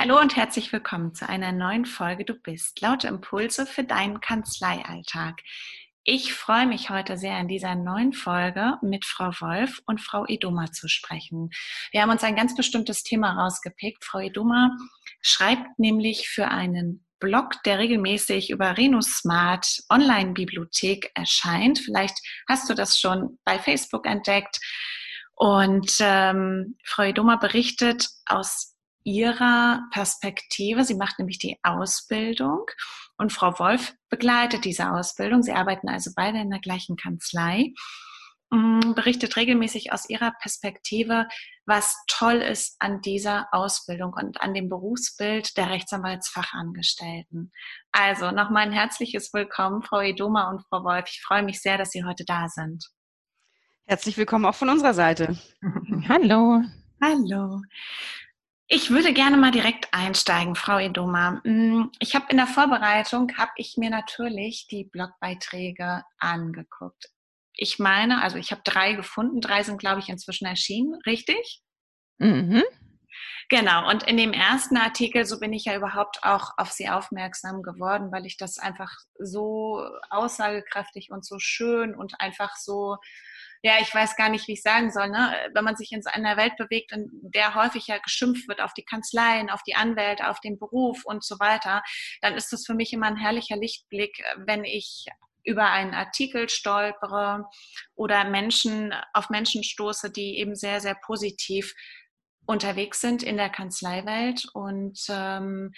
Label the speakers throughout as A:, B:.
A: Hallo und herzlich willkommen zu einer neuen Folge Du bist. Laute Impulse für deinen Kanzleialltag. Ich freue mich heute sehr, in dieser neuen Folge mit Frau Wolf und Frau Edoma zu sprechen. Wir haben uns ein ganz bestimmtes Thema rausgepickt. Frau Edoma schreibt nämlich für einen Blog, der regelmäßig über RenoSmart Online-Bibliothek erscheint. Vielleicht hast du das schon bei Facebook entdeckt. Und ähm, Frau Edoma berichtet aus ihrer Perspektive. Sie macht nämlich die Ausbildung und Frau Wolf begleitet diese Ausbildung. Sie arbeiten also beide in der gleichen Kanzlei. Mm, berichtet regelmäßig aus ihrer Perspektive, was toll ist an dieser Ausbildung und an dem Berufsbild der Rechtsanwaltsfachangestellten. Also nochmal ein herzliches Willkommen, Frau Edoma und Frau Wolf. Ich freue mich sehr, dass Sie heute da sind.
B: Herzlich willkommen auch von unserer Seite.
A: Hallo. Hallo. Ich würde gerne mal direkt einsteigen, Frau Edoma. Mm, ich habe in der Vorbereitung, habe ich mir natürlich die Blogbeiträge angeguckt. Ich meine, also ich habe drei gefunden, drei sind, glaube ich, inzwischen erschienen, richtig? Mhm. Genau, und in dem ersten Artikel, so bin ich ja überhaupt auch auf Sie aufmerksam geworden, weil ich das einfach so aussagekräftig und so schön und einfach so ja, ich weiß gar nicht, wie ich sagen soll, ne? wenn man sich in einer Welt bewegt, in der häufig ja geschimpft wird auf die Kanzleien, auf die Anwälte, auf den Beruf und so weiter, dann ist das für mich immer ein herrlicher Lichtblick, wenn ich über einen Artikel stolpere oder Menschen auf Menschen stoße, die eben sehr, sehr positiv unterwegs sind in der Kanzleiwelt und ähm,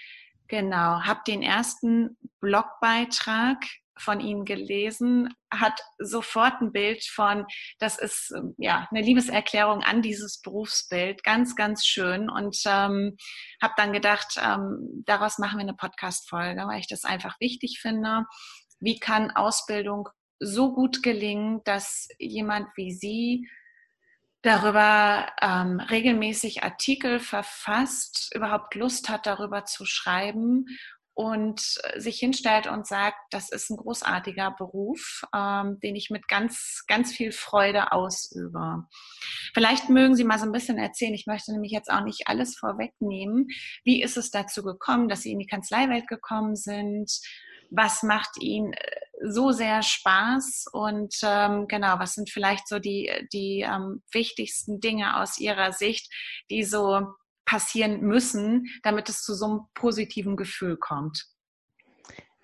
A: genau, habe den ersten Blogbeitrag von Ihnen gelesen, hat sofort ein Bild von, das ist ähm, ja eine Liebeserklärung an dieses Berufsbild, ganz, ganz schön. Und ähm, habe dann gedacht, ähm, daraus machen wir eine Podcast-Folge, weil ich das einfach wichtig finde. Wie kann Ausbildung so gut gelingen, dass jemand wie Sie darüber ähm, regelmäßig Artikel verfasst, überhaupt Lust hat, darüber zu schreiben und sich hinstellt und sagt, das ist ein großartiger Beruf, ähm, den ich mit ganz, ganz viel Freude ausübe. Vielleicht mögen Sie mal so ein bisschen erzählen, ich möchte nämlich jetzt auch nicht alles vorwegnehmen. Wie ist es dazu gekommen, dass Sie in die Kanzleiwelt gekommen sind? Was macht Ihnen äh, so sehr Spaß? Und ähm, genau, was sind vielleicht so die, die ähm, wichtigsten Dinge aus Ihrer Sicht, die so passieren müssen, damit es zu so einem positiven Gefühl kommt?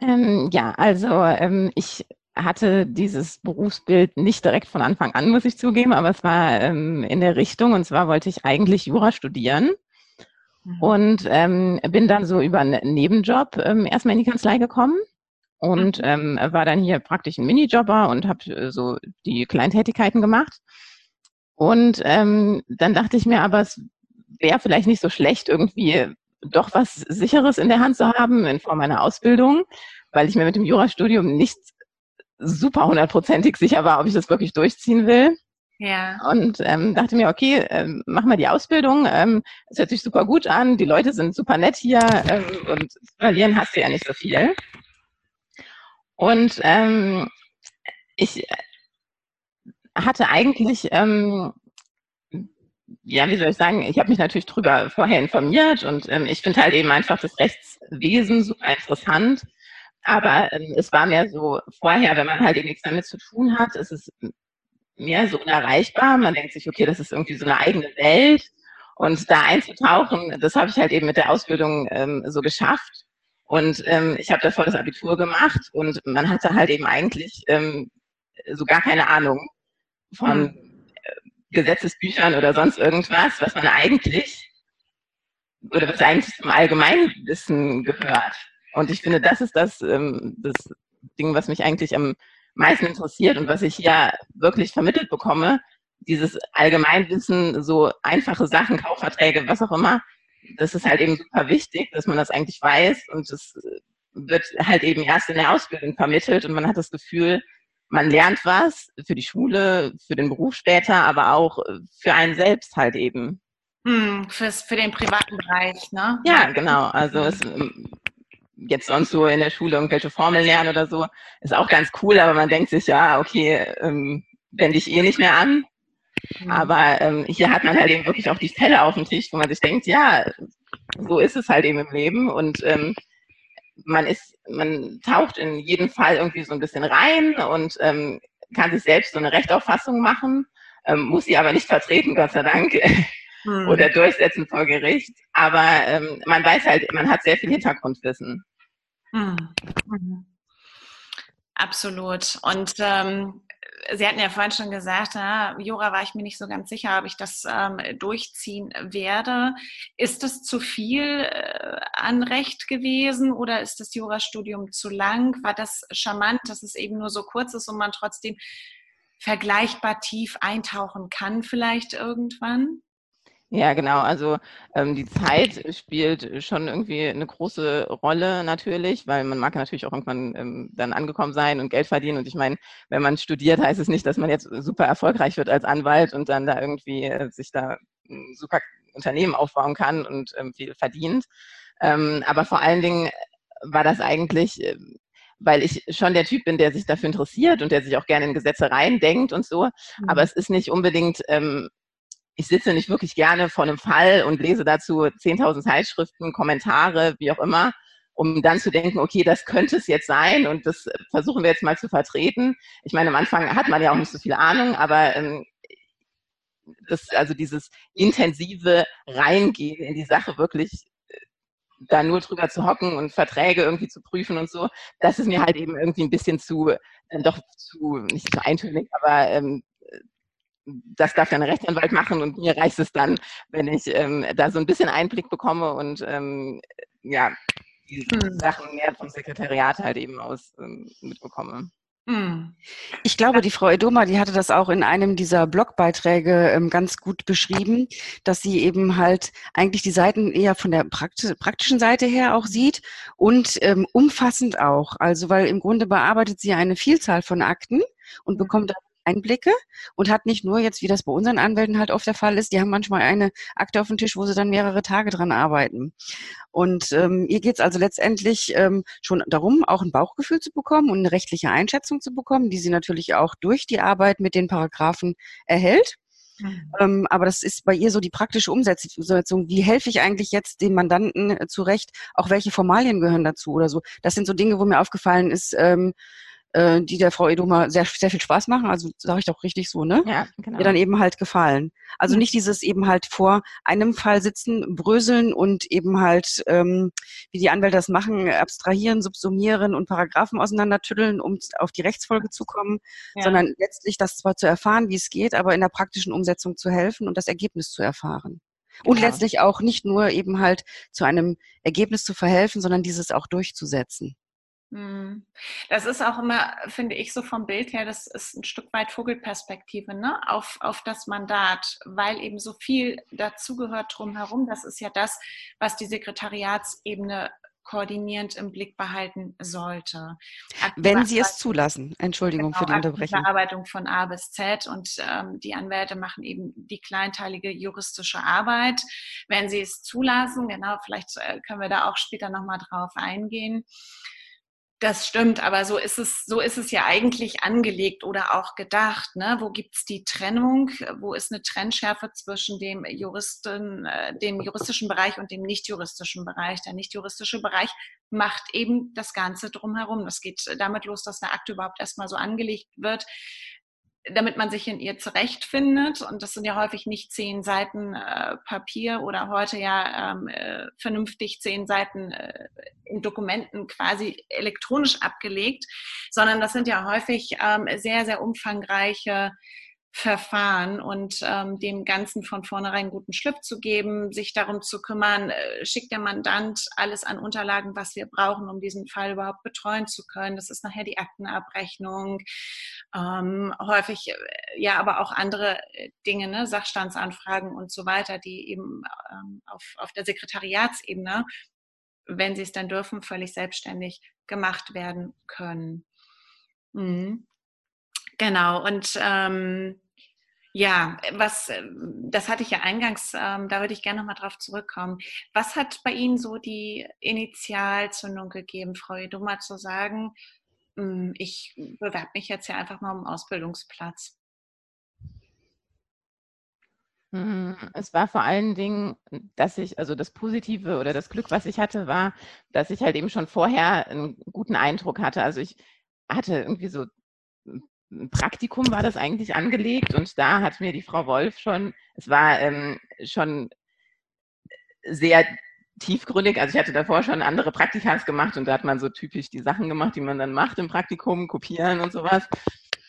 C: Ähm, ja, also ähm, ich hatte dieses Berufsbild nicht direkt von Anfang an, muss ich zugeben, aber es war ähm, in der Richtung und zwar wollte ich eigentlich Jura studieren mhm. und ähm, bin dann so über einen Nebenjob ähm, erstmal in die Kanzlei gekommen und mhm. ähm, war dann hier praktisch ein Minijobber und habe äh, so die Kleintätigkeiten gemacht. Und ähm, dann dachte ich mir aber, es wäre vielleicht nicht so schlecht, irgendwie doch was Sicheres in der Hand zu haben in Form einer Ausbildung, weil ich mir mit dem Jurastudium nicht super hundertprozentig sicher war, ob ich das wirklich durchziehen will. Ja. Und ähm, dachte mir, okay, ähm, mach mal die Ausbildung. Ähm, es hört sich super gut an, die Leute sind super nett hier ähm, und verlieren hast du ja nicht so viel. Und ähm, ich hatte eigentlich ähm, ja, wie soll ich sagen, ich habe mich natürlich drüber vorher informiert und ähm, ich finde halt eben einfach das Rechtswesen super interessant. Aber ähm, es war mir so vorher, wenn man halt eben nichts damit zu tun hat, ist es mehr so unerreichbar. Man denkt sich, okay, das ist irgendwie so eine eigene Welt. Und da einzutauchen, das habe ich halt eben mit der Ausbildung ähm, so geschafft. Und ähm, ich habe davor das Abitur gemacht und man hatte halt eben eigentlich ähm, so gar keine Ahnung von hm. Gesetzesbüchern oder sonst irgendwas, was man eigentlich oder was eigentlich zum Allgemeinwissen gehört. Und ich finde, das ist das, ähm, das Ding, was mich eigentlich am meisten interessiert und was ich hier wirklich vermittelt bekomme. Dieses Allgemeinwissen, so einfache Sachen, Kaufverträge, was auch immer, das ist halt eben super wichtig, dass man das eigentlich weiß und das wird halt eben erst in der Ausbildung vermittelt und man hat das Gefühl, man lernt was für die Schule, für den Beruf später, aber auch äh, für einen selbst halt eben.
A: Hm, fürs, für den privaten Bereich, ne?
C: Ja, genau. Also es, ähm, jetzt sonst so in der Schule irgendwelche Formeln lernen oder so, ist auch ganz cool, aber man denkt sich, ja, okay, ähm, wende ich eh nicht mehr an. Mhm. Aber ähm, hier hat man halt eben wirklich auch die Fälle auf dem Tisch, wo man sich denkt, ja, so ist es halt eben im Leben und ähm, man ist, man taucht in jeden Fall irgendwie so ein bisschen rein und ähm, kann sich selbst so eine Rechtauffassung machen, ähm, muss sie aber nicht vertreten, Gott sei Dank, hm. oder durchsetzen vor Gericht. Aber ähm, man weiß halt, man hat sehr viel Hintergrundwissen. Hm.
A: Mhm. Absolut. Und ähm, Sie hatten ja vorhin schon gesagt, na, Jura war ich mir nicht so ganz sicher, ob ich das ähm, durchziehen werde. Ist das zu viel äh, an Recht gewesen oder ist das Jurastudium zu lang? War das charmant, dass es eben nur so kurz ist und man trotzdem vergleichbar tief eintauchen kann vielleicht irgendwann?
C: Ja, genau. Also ähm, die Zeit spielt schon irgendwie eine große Rolle natürlich, weil man mag natürlich auch irgendwann ähm, dann angekommen sein und Geld verdienen. Und ich meine, wenn man studiert, heißt es nicht, dass man jetzt super erfolgreich wird als Anwalt und dann da irgendwie äh, sich da ein super Unternehmen aufbauen kann und ähm, viel verdient. Ähm, aber vor allen Dingen war das eigentlich äh, weil ich schon der Typ bin, der sich dafür interessiert und der sich auch gerne in Gesetze reindenkt und so. Mhm. Aber es ist nicht unbedingt ähm, ich sitze nicht wirklich gerne vor einem Fall und lese dazu 10.000 Zeitschriften, Kommentare, wie auch immer, um dann zu denken, okay, das könnte es jetzt sein und das versuchen wir jetzt mal zu vertreten. Ich meine, am Anfang hat man ja auch nicht so viel Ahnung, aber ähm, das, also dieses intensive Reingehen in die Sache wirklich äh, da nur drüber zu hocken und Verträge irgendwie zu prüfen und so, das ist mir halt eben irgendwie ein bisschen zu, dann doch zu, nicht zu eintönig, aber ähm, das darf dann der Rechtsanwalt machen und mir reicht es dann, wenn ich ähm, da so ein bisschen Einblick bekomme und ähm, ja, die hm. Sachen mehr vom Sekretariat halt eben aus ähm, mitbekomme.
B: Hm. Ich glaube, die Frau Edoma, die hatte das auch in einem dieser Blogbeiträge ähm, ganz gut beschrieben, dass sie eben halt eigentlich die Seiten eher von der praktischen Seite her auch sieht und ähm, umfassend auch. Also, weil im Grunde bearbeitet sie eine Vielzahl von Akten und bekommt Einblicke und hat nicht nur jetzt, wie das bei unseren Anwälten halt oft der Fall ist, die haben manchmal eine Akte auf dem Tisch, wo sie dann mehrere Tage dran arbeiten. Und ähm, ihr geht es also letztendlich ähm, schon darum, auch ein Bauchgefühl zu bekommen und eine rechtliche Einschätzung zu bekommen, die sie natürlich auch durch die Arbeit mit den Paragraphen erhält. Mhm. Ähm, aber das ist bei ihr so die praktische Umsetzung. Wie helfe ich eigentlich jetzt dem Mandanten äh, zurecht? Auch welche Formalien gehören dazu oder so? Das sind so Dinge, wo mir aufgefallen ist, ähm, äh, die der Frau Edoma sehr, sehr viel Spaß machen, also sage ich doch richtig so, ne? Ja, genau. Mir dann eben halt gefallen. Also mhm. nicht dieses eben halt vor einem Fall sitzen, bröseln und eben halt, ähm, wie die Anwälte das machen, abstrahieren, subsumieren und Paragraphen auseinandertütteln, um auf die Rechtsfolge zu kommen, ja. sondern letztlich das zwar zu erfahren, wie es geht, aber in der praktischen Umsetzung zu helfen und das Ergebnis zu erfahren. Und ja. letztlich auch nicht nur eben halt zu einem Ergebnis zu verhelfen, sondern dieses auch durchzusetzen.
A: Hm. Das ist auch immer, finde ich, so vom Bild her, das ist ein Stück weit Vogelperspektive ne? auf, auf das Mandat, weil eben so viel dazugehört drumherum. Das ist ja das, was die Sekretariatsebene koordinierend im Blick behalten sollte.
B: Wenn Sie es zulassen. Entschuldigung genau, für die Unterbrechung.
A: Bearbeitung von A bis Z und ähm, die Anwälte machen eben die kleinteilige juristische Arbeit. Wenn Sie es zulassen, genau, vielleicht äh, können wir da auch später nochmal drauf eingehen. Das stimmt, aber so ist es, so ist es ja eigentlich angelegt oder auch gedacht. Ne? Wo gibt's die Trennung? Wo ist eine Trennschärfe zwischen dem Juristen, äh, dem juristischen Bereich und dem nicht-juristischen Bereich? Der nicht-juristische Bereich macht eben das Ganze drumherum. Das geht damit los, dass eine Akte überhaupt erstmal so angelegt wird damit man sich in ihr zurechtfindet. Und das sind ja häufig nicht zehn Seiten äh, Papier oder heute ja ähm, äh, vernünftig zehn Seiten äh, in Dokumenten quasi elektronisch abgelegt, sondern das sind ja häufig ähm, sehr, sehr umfangreiche Verfahren und ähm, dem Ganzen von vornherein guten Schliff zu geben, sich darum zu kümmern, äh, schickt der Mandant alles an Unterlagen, was wir brauchen, um diesen Fall überhaupt betreuen zu können. Das ist nachher die Aktenabrechnung, ähm, häufig äh, ja aber auch andere äh, Dinge, ne, Sachstandsanfragen und so weiter, die eben ähm, auf, auf der Sekretariatsebene, wenn sie es dann dürfen, völlig selbstständig gemacht werden können. Mhm. Genau, und ähm, ja, was, ähm, das hatte ich ja eingangs, ähm, da würde ich gerne nochmal drauf zurückkommen. Was hat bei Ihnen so die Initialzündung gegeben, Frau Eduma, zu sagen, hm, ich bewerbe mich jetzt ja einfach mal um Ausbildungsplatz?
C: Mhm. Es war vor allen Dingen, dass ich, also das Positive oder das Glück, was ich hatte, war, dass ich halt eben schon vorher einen guten Eindruck hatte. Also ich hatte irgendwie so Praktikum war das eigentlich angelegt und da hat mir die Frau Wolf schon, es war ähm, schon sehr tiefgründig. Also ich hatte davor schon andere Praktikas gemacht und da hat man so typisch die Sachen gemacht, die man dann macht im Praktikum, kopieren und sowas.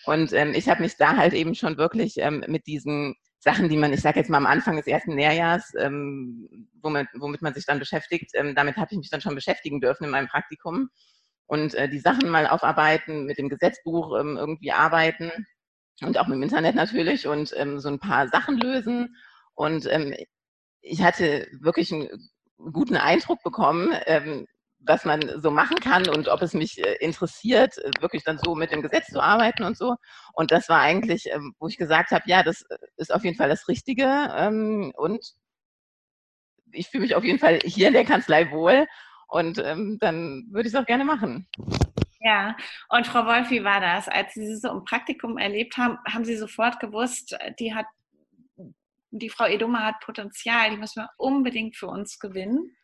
C: Und ähm, ich habe mich da halt eben schon wirklich ähm, mit diesen Sachen, die man, ich sage jetzt mal am Anfang des ersten Lehrjahres, ähm, womit, womit man sich dann beschäftigt, ähm, damit habe ich mich dann schon beschäftigen dürfen in meinem Praktikum und äh, die Sachen mal aufarbeiten, mit dem Gesetzbuch ähm, irgendwie arbeiten und auch mit dem Internet natürlich und ähm, so ein paar Sachen lösen. Und ähm, ich hatte wirklich einen guten Eindruck bekommen, ähm, was man so machen kann und ob es mich äh, interessiert, äh, wirklich dann so mit dem Gesetz zu arbeiten und so. Und das war eigentlich, ähm, wo ich gesagt habe, ja, das äh, ist auf jeden Fall das Richtige. Ähm, und ich fühle mich auf jeden Fall hier in der Kanzlei wohl. Und ähm, dann würde ich es auch gerne machen.
A: Ja, und Frau Wolf, wie war das? Als Sie so im Praktikum erlebt haben, haben Sie sofort gewusst, die hat, die Frau Edoma hat Potenzial, die müssen wir unbedingt für uns gewinnen?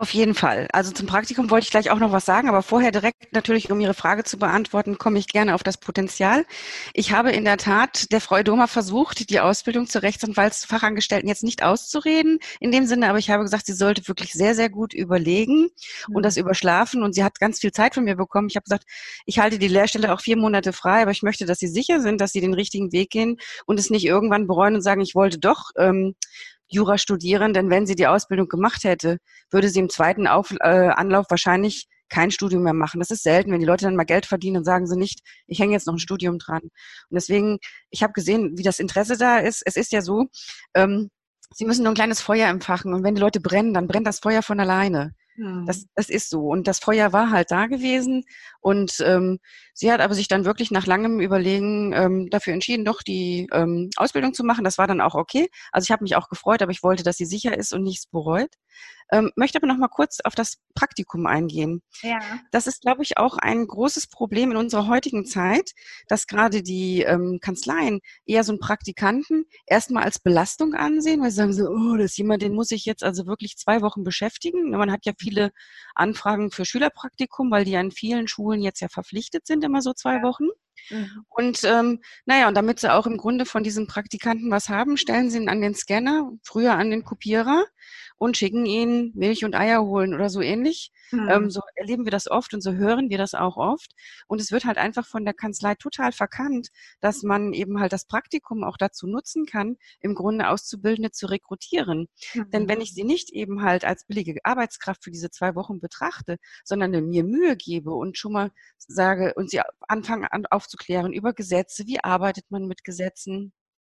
B: Auf jeden Fall. Also zum Praktikum wollte ich gleich auch noch was sagen, aber vorher direkt natürlich, um Ihre Frage zu beantworten, komme ich gerne auf das Potenzial. Ich habe in der Tat der Frau Doma versucht, die Ausbildung zur Rechtsanwaltsfachangestellten jetzt nicht auszureden, in dem Sinne, aber ich habe gesagt, sie sollte wirklich sehr, sehr gut überlegen mhm. und das überschlafen und sie hat ganz viel Zeit von mir bekommen. Ich habe gesagt, ich halte die Lehrstelle auch vier Monate frei, aber ich möchte, dass sie sicher sind, dass sie den richtigen Weg gehen und es nicht irgendwann bereuen und sagen, ich wollte doch ähm, Jura studieren, denn wenn sie die Ausbildung gemacht hätte, würde sie im zweiten Auf, äh, Anlauf wahrscheinlich kein Studium mehr machen. Das ist selten, wenn die Leute dann mal Geld verdienen, dann sagen sie nicht, ich hänge jetzt noch ein Studium dran. Und deswegen, ich habe gesehen, wie das Interesse da ist. Es ist ja so, ähm, sie müssen nur ein kleines Feuer empfachen und wenn die Leute brennen, dann brennt das Feuer von alleine. Das, hm. das ist so. Und das Feuer war halt da gewesen. Und ähm, sie hat aber sich dann wirklich nach langem Überlegen ähm, dafür entschieden, doch die ähm, Ausbildung zu machen. Das war dann auch okay. Also ich habe mich auch gefreut, aber ich wollte, dass sie sicher ist und nichts bereut. Ähm, möchte aber noch mal kurz auf das Praktikum eingehen. Ja. Das ist, glaube ich, auch ein großes Problem in unserer heutigen Zeit, dass gerade die ähm, Kanzleien eher so einen Praktikanten erstmal als Belastung ansehen, weil sie sagen so, oh, das ist jemand, den muss ich jetzt also wirklich zwei Wochen beschäftigen. Man hat ja viele Anfragen für Schülerpraktikum, weil die an vielen Schulen jetzt ja verpflichtet sind, immer so zwei Wochen. Mhm. Und ähm, naja, und damit sie auch im Grunde von diesen Praktikanten was haben, stellen sie ihn an den Scanner, früher an den Kopierer und schicken ihn Milch und Eier holen oder so ähnlich. Mhm. Ähm, so erleben wir das oft und so hören wir das auch oft. Und es wird halt einfach von der Kanzlei total verkannt, dass man eben halt das Praktikum auch dazu nutzen kann, im Grunde Auszubildende zu rekrutieren. Mhm. Denn wenn ich sie nicht eben halt als billige Arbeitskraft für diese zwei Wochen betrachte, sondern mir Mühe gebe und schon mal sage und sie anfangen an aufzuklären über Gesetze, wie arbeitet man mit Gesetzen,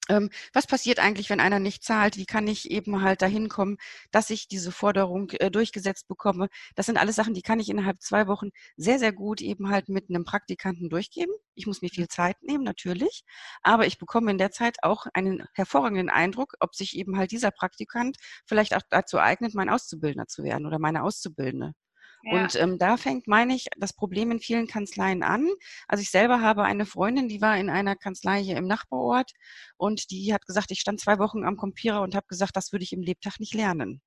B: ähm, was passiert eigentlich, wenn einer nicht zahlt? Wie kann ich eben halt dahin kommen, dass ich diese Forderung äh, durchgesetzt bekomme? Das sind alles Sachen, die kann ich innerhalb zwei Wochen sehr, sehr gut eben halt mit einem Praktikanten durchgeben. Ich muss mir viel Zeit nehmen, natürlich, aber ich bekomme in der Zeit auch einen hervorragenden Eindruck, ob sich eben halt dieser Praktikant vielleicht auch dazu eignet, mein Auszubildender zu werden oder meine Auszubildende. Und ähm, da fängt, meine ich, das Problem in vielen Kanzleien an. Also ich selber habe eine Freundin, die war in einer Kanzlei hier im Nachbarort und die hat gesagt, ich stand zwei Wochen am Computer und habe gesagt, das würde ich im Lebtag nicht lernen.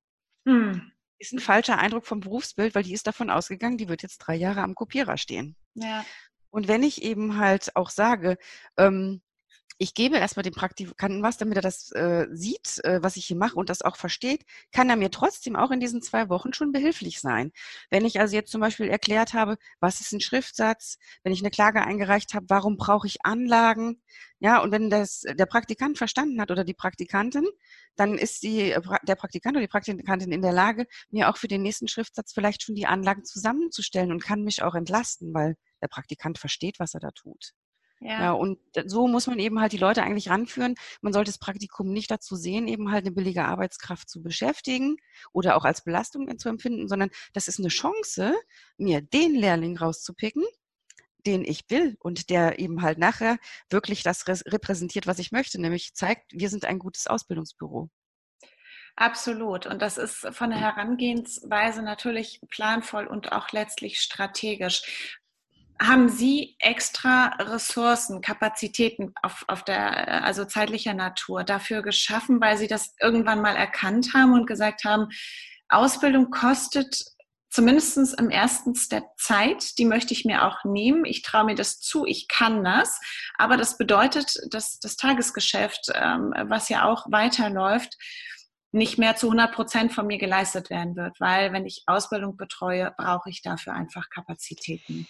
B: Hm. Ist ein falscher Eindruck vom Berufsbild, weil die ist davon ausgegangen, die wird jetzt drei Jahre am Kopierer stehen. Ja. Und wenn ich eben halt auch sage, ähm, ich gebe erstmal dem Praktikanten was, damit er das äh, sieht, äh, was ich hier mache und das auch versteht, kann er mir trotzdem auch in diesen zwei Wochen schon behilflich sein. Wenn ich also jetzt zum Beispiel erklärt habe, was ist ein Schriftsatz, wenn ich eine Klage eingereicht habe, warum brauche ich Anlagen, ja, und wenn das der Praktikant verstanden hat oder die Praktikantin, dann ist die, äh, der Praktikant oder die Praktikantin in der Lage, mir auch für den nächsten Schriftsatz vielleicht schon die Anlagen zusammenzustellen und kann mich auch entlasten, weil der Praktikant versteht, was er da tut. Ja. ja. und so muss man eben halt die Leute eigentlich ranführen. Man sollte das Praktikum nicht dazu sehen, eben halt eine billige Arbeitskraft zu beschäftigen oder auch als Belastung zu empfinden, sondern das ist eine Chance, mir den Lehrling rauszupicken, den ich will und der eben halt nachher wirklich das repräsentiert, was ich möchte, nämlich zeigt, wir sind ein gutes Ausbildungsbüro.
A: Absolut. Und das ist von der Herangehensweise natürlich planvoll und auch letztlich strategisch haben Sie extra Ressourcen, Kapazitäten auf, auf der, also zeitlicher Natur dafür geschaffen, weil Sie das irgendwann mal erkannt haben und gesagt haben, Ausbildung kostet zumindest im ersten Step Zeit, die möchte ich mir auch nehmen. Ich traue mir das zu, ich kann das. Aber das bedeutet, dass das Tagesgeschäft, ähm, was ja auch weiterläuft, nicht mehr zu 100 Prozent von mir geleistet werden wird, weil wenn ich Ausbildung betreue, brauche ich dafür einfach Kapazitäten.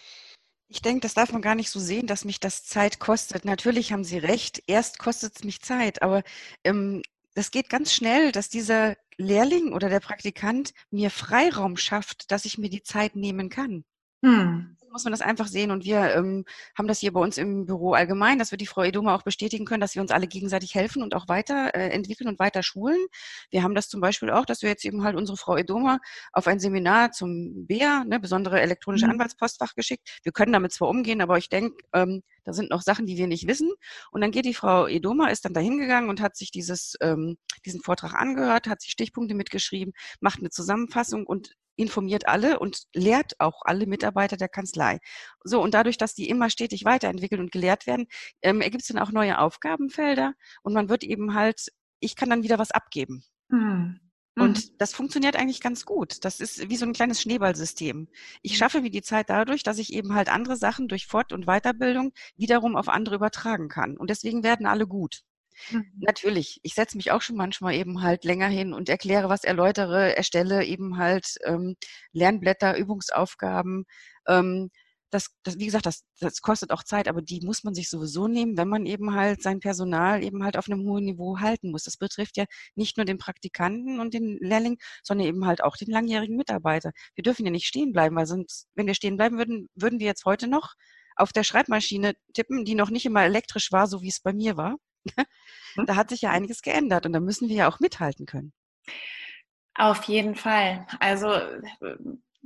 B: Ich denke, das darf man gar nicht so sehen, dass mich das Zeit kostet. Natürlich haben Sie recht, erst kostet es mich Zeit, aber ähm, das geht ganz schnell, dass dieser Lehrling oder der Praktikant mir Freiraum schafft, dass ich mir die Zeit nehmen kann. Hm muss man das einfach sehen. Und wir ähm, haben das hier bei uns im Büro allgemein, dass wir die Frau Edoma auch bestätigen können, dass wir uns alle gegenseitig helfen und auch weiterentwickeln äh, und weiter schulen. Wir haben das zum Beispiel auch, dass wir jetzt eben halt unsere Frau Edoma auf ein Seminar zum BEA, ne, besondere elektronische mhm. Anwaltspostfach geschickt. Wir können damit zwar umgehen, aber ich denke, ähm, da sind noch Sachen, die wir nicht wissen. Und dann geht die Frau Edoma, ist dann da hingegangen und hat sich dieses, ähm, diesen Vortrag angehört, hat sich Stichpunkte mitgeschrieben, macht eine Zusammenfassung und informiert alle und lehrt auch alle Mitarbeiter der Kanzlei. So, und dadurch, dass die immer stetig weiterentwickelt und gelehrt werden, ähm, ergibt es dann auch neue Aufgabenfelder und man wird eben halt, ich kann dann wieder was abgeben. Hm. Und mhm. das funktioniert eigentlich ganz gut. Das ist wie so ein kleines Schneeballsystem. Ich mhm. schaffe mir die Zeit dadurch, dass ich eben halt andere Sachen durch Fort- und Weiterbildung wiederum auf andere übertragen kann. Und deswegen werden alle gut. Mhm. Natürlich, ich setze mich auch schon manchmal eben halt länger hin und erkläre was, erläutere, erstelle eben halt ähm, Lernblätter, Übungsaufgaben. Ähm, das, das, wie gesagt, das, das kostet auch Zeit, aber die muss man sich sowieso nehmen, wenn man eben halt sein Personal eben halt auf einem hohen Niveau halten muss. Das betrifft ja nicht nur den Praktikanten und den Lehrling, sondern eben halt auch den langjährigen Mitarbeiter. Wir dürfen ja nicht stehen bleiben, weil sonst, wenn wir stehen bleiben würden, würden wir jetzt heute noch auf der Schreibmaschine tippen, die noch nicht immer elektrisch war, so wie es bei mir war. Da hat sich ja einiges geändert und da müssen wir ja auch mithalten können.
A: Auf jeden Fall. Also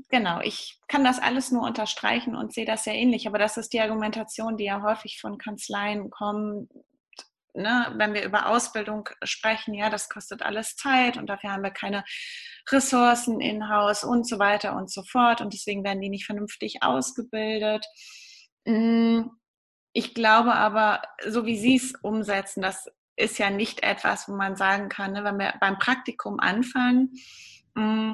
A: genau, ich kann das alles nur unterstreichen und sehe das sehr ähnlich. Aber das ist die Argumentation, die ja häufig von Kanzleien kommt. Ne, wenn wir über Ausbildung sprechen, ja, das kostet alles Zeit und dafür haben wir keine Ressourcen in-house und so weiter und so fort und deswegen werden die nicht vernünftig ausgebildet. Hm, ich glaube aber, so wie Sie es umsetzen, das ist ja nicht etwas, wo man sagen kann, ne, wenn wir beim Praktikum anfangen, mm,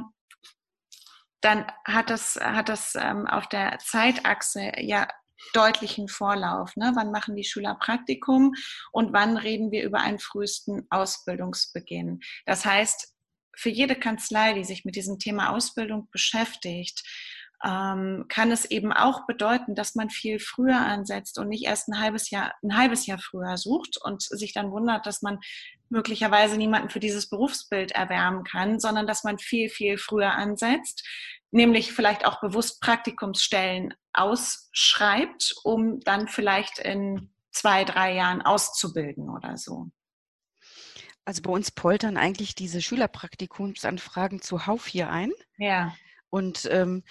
A: dann hat das, hat das ähm, auf der Zeitachse ja deutlichen Vorlauf. Ne? Wann machen die Schüler Praktikum und wann reden wir über einen frühesten Ausbildungsbeginn? Das heißt, für jede Kanzlei, die sich mit diesem Thema Ausbildung beschäftigt, ähm, kann es eben auch bedeuten, dass man viel früher ansetzt und nicht erst ein halbes Jahr, ein halbes Jahr früher sucht und sich dann wundert, dass man möglicherweise niemanden für dieses Berufsbild erwärmen kann, sondern dass man viel, viel früher ansetzt, nämlich vielleicht auch bewusst Praktikumsstellen ausschreibt, um dann vielleicht in zwei, drei Jahren auszubilden oder so.
B: Also bei uns poltern eigentlich diese Schülerpraktikumsanfragen zuhauf hier ein. Ja. Und ähm,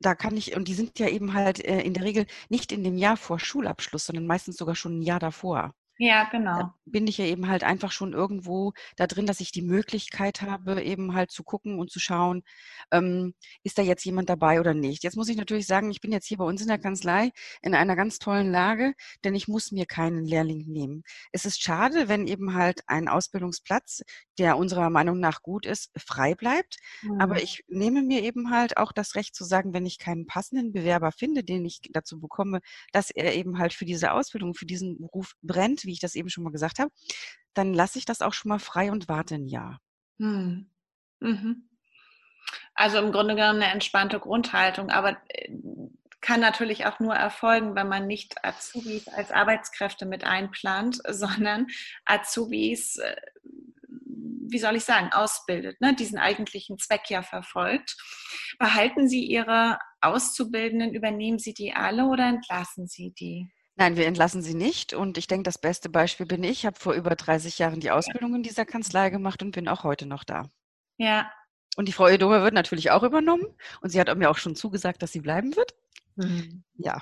B: da kann ich, und die sind ja eben halt äh, in der Regel nicht in dem Jahr vor Schulabschluss, sondern meistens sogar schon ein Jahr davor.
A: Ja, genau.
B: Bin ich ja eben halt einfach schon irgendwo da drin, dass ich die Möglichkeit habe, eben halt zu gucken und zu schauen, ähm, ist da jetzt jemand dabei oder nicht. Jetzt muss ich natürlich sagen, ich bin jetzt hier bei uns in der Kanzlei in einer ganz tollen Lage, denn ich muss mir keinen Lehrling nehmen. Es ist schade, wenn eben halt ein Ausbildungsplatz, der unserer Meinung nach gut ist, frei bleibt. Mhm. Aber ich nehme mir eben halt auch das Recht zu sagen, wenn ich keinen passenden Bewerber finde, den ich dazu bekomme, dass er eben halt für diese Ausbildung, für diesen Beruf brennt, wie ich das eben schon mal gesagt habe, dann lasse ich das auch schon mal frei und warte ein Jahr. Hm.
A: Mhm. Also im Grunde genommen eine entspannte Grundhaltung, aber äh, kann natürlich auch nur erfolgen, wenn man nicht Azubis als Arbeitskräfte mit einplant, sondern Azubis, äh, wie soll ich sagen, ausbildet, ne? diesen eigentlichen Zweck ja verfolgt. Behalten Sie Ihre Auszubildenden, übernehmen Sie die alle oder entlassen Sie die?
B: Nein, wir entlassen sie nicht. Und ich denke, das beste Beispiel bin ich. Ich habe vor über 30 Jahren die Ausbildung in dieser Kanzlei gemacht und bin auch heute noch da.
A: Ja.
B: Und die Frau Edome wird natürlich auch übernommen. Und sie hat mir auch schon zugesagt, dass sie bleiben wird. Mhm. Ja.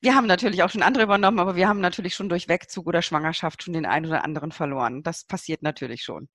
B: Wir haben natürlich auch schon andere übernommen, aber wir haben natürlich schon durch Wegzug oder Schwangerschaft schon den einen oder anderen verloren. Das passiert natürlich schon.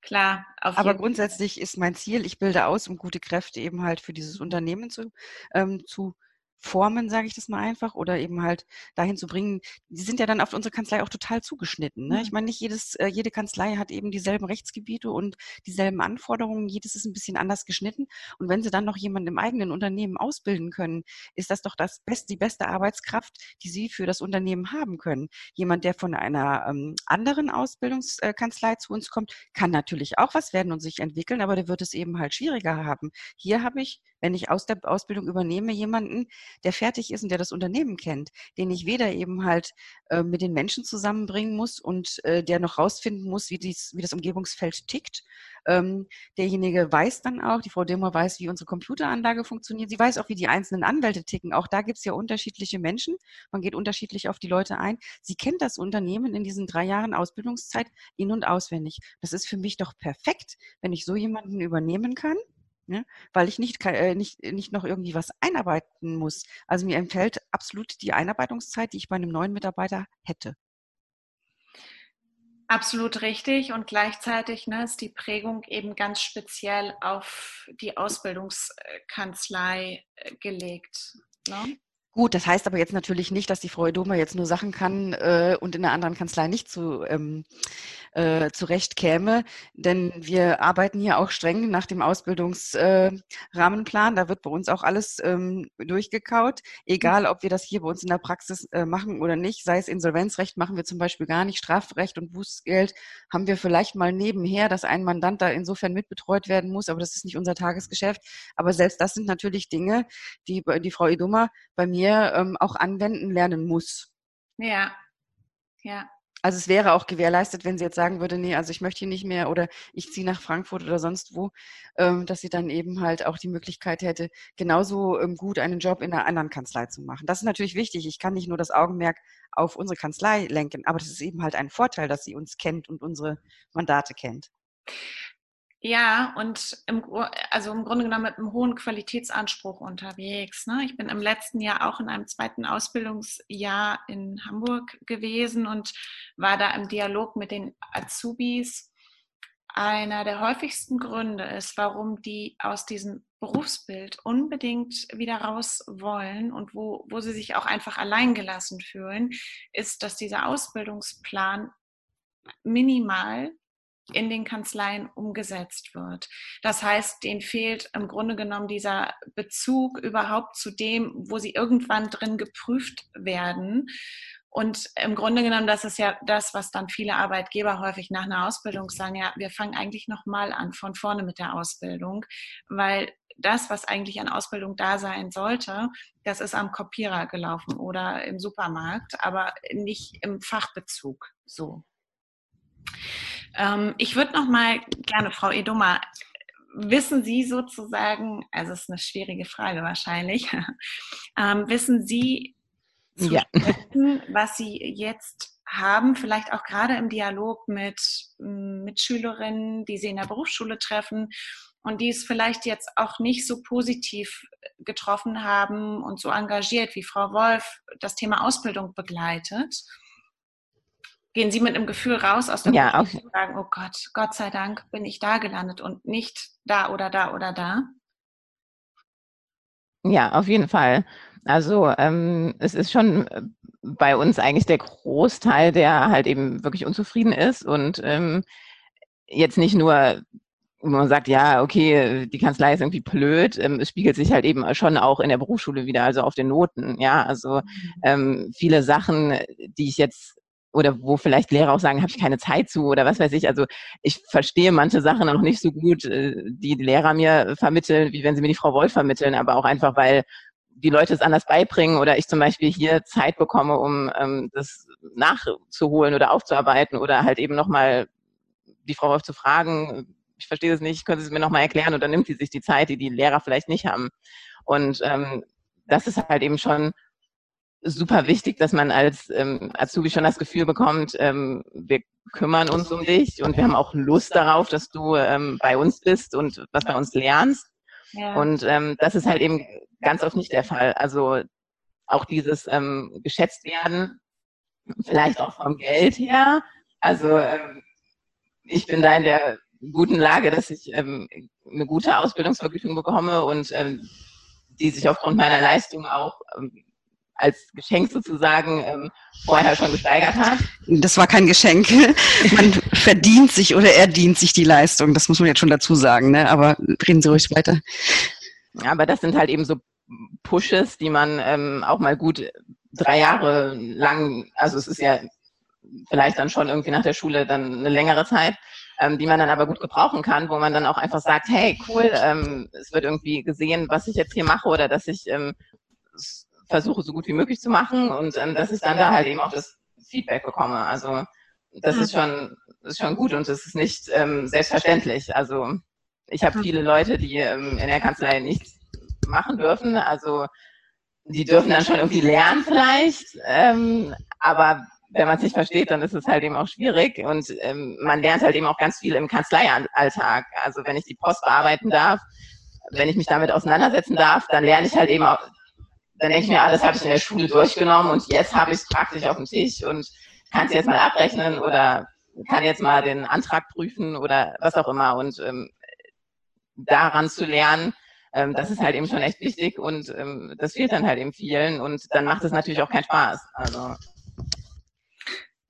A: Klar.
B: aber grundsätzlich ist mein Ziel, ich bilde aus, um gute Kräfte eben halt für dieses Unternehmen zu, ähm, zu formen, sage ich das mal einfach, oder eben halt dahin zu bringen, die sind ja dann auf unsere Kanzlei auch total zugeschnitten. Ne? Ich meine, nicht jedes, äh, jede Kanzlei hat eben dieselben Rechtsgebiete und dieselben Anforderungen, jedes ist ein bisschen anders geschnitten. Und wenn sie dann noch jemanden im eigenen Unternehmen ausbilden können, ist das doch das best, die beste Arbeitskraft, die sie für das Unternehmen haben können. Jemand, der von einer ähm, anderen Ausbildungskanzlei zu uns kommt, kann natürlich auch was werden und sich entwickeln, aber der wird es eben halt schwieriger haben. Hier habe ich wenn ich aus der Ausbildung übernehme, jemanden, der fertig ist und der das Unternehmen kennt, den ich weder eben halt äh, mit den Menschen zusammenbringen muss und äh, der noch rausfinden muss, wie, dies, wie das Umgebungsfeld tickt. Ähm, derjenige weiß dann auch, die Frau Demmer weiß, wie unsere Computeranlage funktioniert. Sie weiß auch, wie die einzelnen Anwälte ticken. Auch da gibt es ja unterschiedliche Menschen. Man geht unterschiedlich auf die Leute ein. Sie kennt das Unternehmen in diesen drei Jahren Ausbildungszeit in- und auswendig. Das ist für mich doch perfekt, wenn ich so jemanden übernehmen kann ne? weil ich nicht, äh, nicht, nicht noch irgendwie was einarbeiten muss. Also mir empfällt absolut die Einarbeitungszeit, die ich bei einem neuen Mitarbeiter hätte.
A: Absolut richtig und gleichzeitig ne, ist die Prägung eben ganz speziell auf die Ausbildungskanzlei äh, gelegt. Ne?
B: Gut, das heißt aber jetzt natürlich nicht, dass die Frau Edoma jetzt nur Sachen kann äh, und in einer anderen Kanzlei nicht zu, ähm, äh, zurecht käme. Denn wir arbeiten hier auch streng nach dem Ausbildungsrahmenplan. Äh, da wird bei uns auch alles ähm, durchgekaut. Egal, ob wir das hier bei uns in der Praxis äh, machen oder nicht. Sei es Insolvenzrecht machen wir zum Beispiel gar nicht. Strafrecht und Bußgeld haben wir vielleicht mal nebenher, dass ein Mandant da insofern mitbetreut werden muss. Aber das ist nicht unser Tagesgeschäft. Aber selbst das sind natürlich Dinge, die die Frau Eduma bei mir mir ähm, auch anwenden lernen muss.
A: Ja, ja.
B: Also es wäre auch gewährleistet, wenn sie jetzt sagen würde, nee, also ich möchte hier nicht mehr oder ich ziehe nach Frankfurt oder sonst wo, ähm, dass sie dann eben halt auch die Möglichkeit hätte, genauso ähm, gut einen Job in einer anderen Kanzlei zu machen. Das ist natürlich wichtig. Ich kann nicht nur das Augenmerk auf unsere Kanzlei lenken, aber das ist eben halt ein Vorteil, dass sie uns kennt und unsere Mandate kennt.
A: Ja, und im, also im Grunde genommen mit einem hohen Qualitätsanspruch unterwegs. Ne? Ich bin im letzten Jahr auch in einem zweiten Ausbildungsjahr in Hamburg gewesen und war da im Dialog mit den Azubis. Einer der häufigsten Gründe ist, warum die aus diesem Berufsbild unbedingt wieder raus wollen und wo, wo sie sich auch einfach alleingelassen fühlen, ist, dass dieser Ausbildungsplan minimal in den Kanzleien umgesetzt wird. Das heißt, denen fehlt im Grunde genommen dieser Bezug überhaupt zu dem, wo sie irgendwann drin geprüft werden. Und im Grunde genommen, das ist ja das, was dann viele Arbeitgeber häufig nach einer Ausbildung sagen, ja, wir fangen eigentlich nochmal an, von vorne mit der Ausbildung, weil das, was eigentlich an Ausbildung da sein sollte, das ist am Kopierer gelaufen oder im Supermarkt, aber nicht im Fachbezug so. Ähm, ich würde noch mal gerne, Frau Edoma, wissen Sie sozusagen, also es ist eine schwierige Frage wahrscheinlich, ähm, wissen Sie zu ja. Schätzen, was Sie jetzt haben, vielleicht auch gerade im Dialog mit Mitschülerinnen, die Sie in der Berufsschule treffen und die es vielleicht jetzt auch nicht so positiv getroffen haben und so engagiert wie Frau Wolf das Thema Ausbildung begleitet? Gehen Sie mit einem Gefühl raus aus der
C: ja, und
A: sagen, oh Gott, Gott sei Dank bin ich da gelandet und nicht da oder da oder da?
C: Ja, auf jeden Fall. Also ähm, es ist schon äh, bei uns eigentlich der Großteil, der halt eben wirklich unzufrieden ist und ähm, jetzt nicht nur wo man sagt, ja, okay, die Kanzlei ist irgendwie blöd, ähm, es spiegelt sich halt eben schon auch in der Berufsschule wieder, also auf den Noten, ja, also mhm. ähm, viele Sachen, die ich jetzt oder wo vielleicht Lehrer auch sagen, habe ich keine Zeit zu oder was weiß ich. Also ich verstehe manche Sachen auch nicht so gut, äh, die die Lehrer mir vermitteln, wie wenn sie mir die Frau Wolf vermitteln, aber auch einfach, weil die Leute es anders beibringen oder ich zum Beispiel hier Zeit bekomme, um ähm, das nachzuholen oder aufzuarbeiten oder halt eben nochmal die Frau Wolf zu fragen, ich verstehe das nicht, können Sie es mir nochmal erklären dann nimmt sie sich die Zeit, die die Lehrer vielleicht nicht haben. Und ähm, das ist halt eben schon super wichtig, dass man als ähm, Azubi schon das Gefühl bekommt, ähm, wir kümmern uns um dich und wir haben auch Lust darauf, dass du ähm, bei uns bist und was bei uns lernst. Ja. Und ähm, das ist halt eben ganz oft nicht der Fall. Also auch dieses ähm, geschätzt werden, vielleicht auch vom Geld her. Also ähm, ich bin da in der guten Lage, dass ich ähm, eine gute Ausbildungsvergütung bekomme und ähm, die sich aufgrund meiner Leistung auch ähm, als Geschenk sozusagen ähm, vorher schon gesteigert hat.
B: Das war kein Geschenk. Man verdient sich oder er dient sich die Leistung. Das muss man jetzt schon dazu sagen. Ne? Aber reden Sie ruhig weiter.
C: Aber das sind halt eben so Pushes, die man ähm, auch mal gut drei Jahre lang, also es ist ja vielleicht dann schon irgendwie nach der Schule dann eine längere Zeit, ähm, die man dann aber gut gebrauchen kann, wo man dann auch einfach sagt, hey, cool, ähm, es wird irgendwie gesehen, was ich jetzt hier mache oder dass ich ähm, versuche, so gut wie möglich zu machen und ähm, dass ich dann da halt eben auch das Feedback bekomme. Also das ist schon, ist schon gut und das ist nicht ähm, selbstverständlich. Also ich habe viele Leute, die ähm, in der Kanzlei nichts machen dürfen. Also die dürfen dann schon irgendwie lernen vielleicht, ähm, aber wenn man es nicht versteht, dann ist es halt eben auch schwierig und ähm, man lernt halt eben auch ganz viel im Kanzleialltag. Also wenn ich die Post bearbeiten darf, wenn ich mich damit auseinandersetzen darf, dann lerne ich halt eben auch, dann denke ich mir, alles habe ich in der Schule durchgenommen und jetzt habe ich es praktisch auf dem Tisch und kann es jetzt mal abrechnen oder kann jetzt mal den Antrag prüfen oder was auch immer und ähm, daran zu lernen, ähm, das ist halt eben schon echt wichtig und ähm, das fehlt dann halt eben vielen und dann macht es natürlich auch keinen Spaß. Also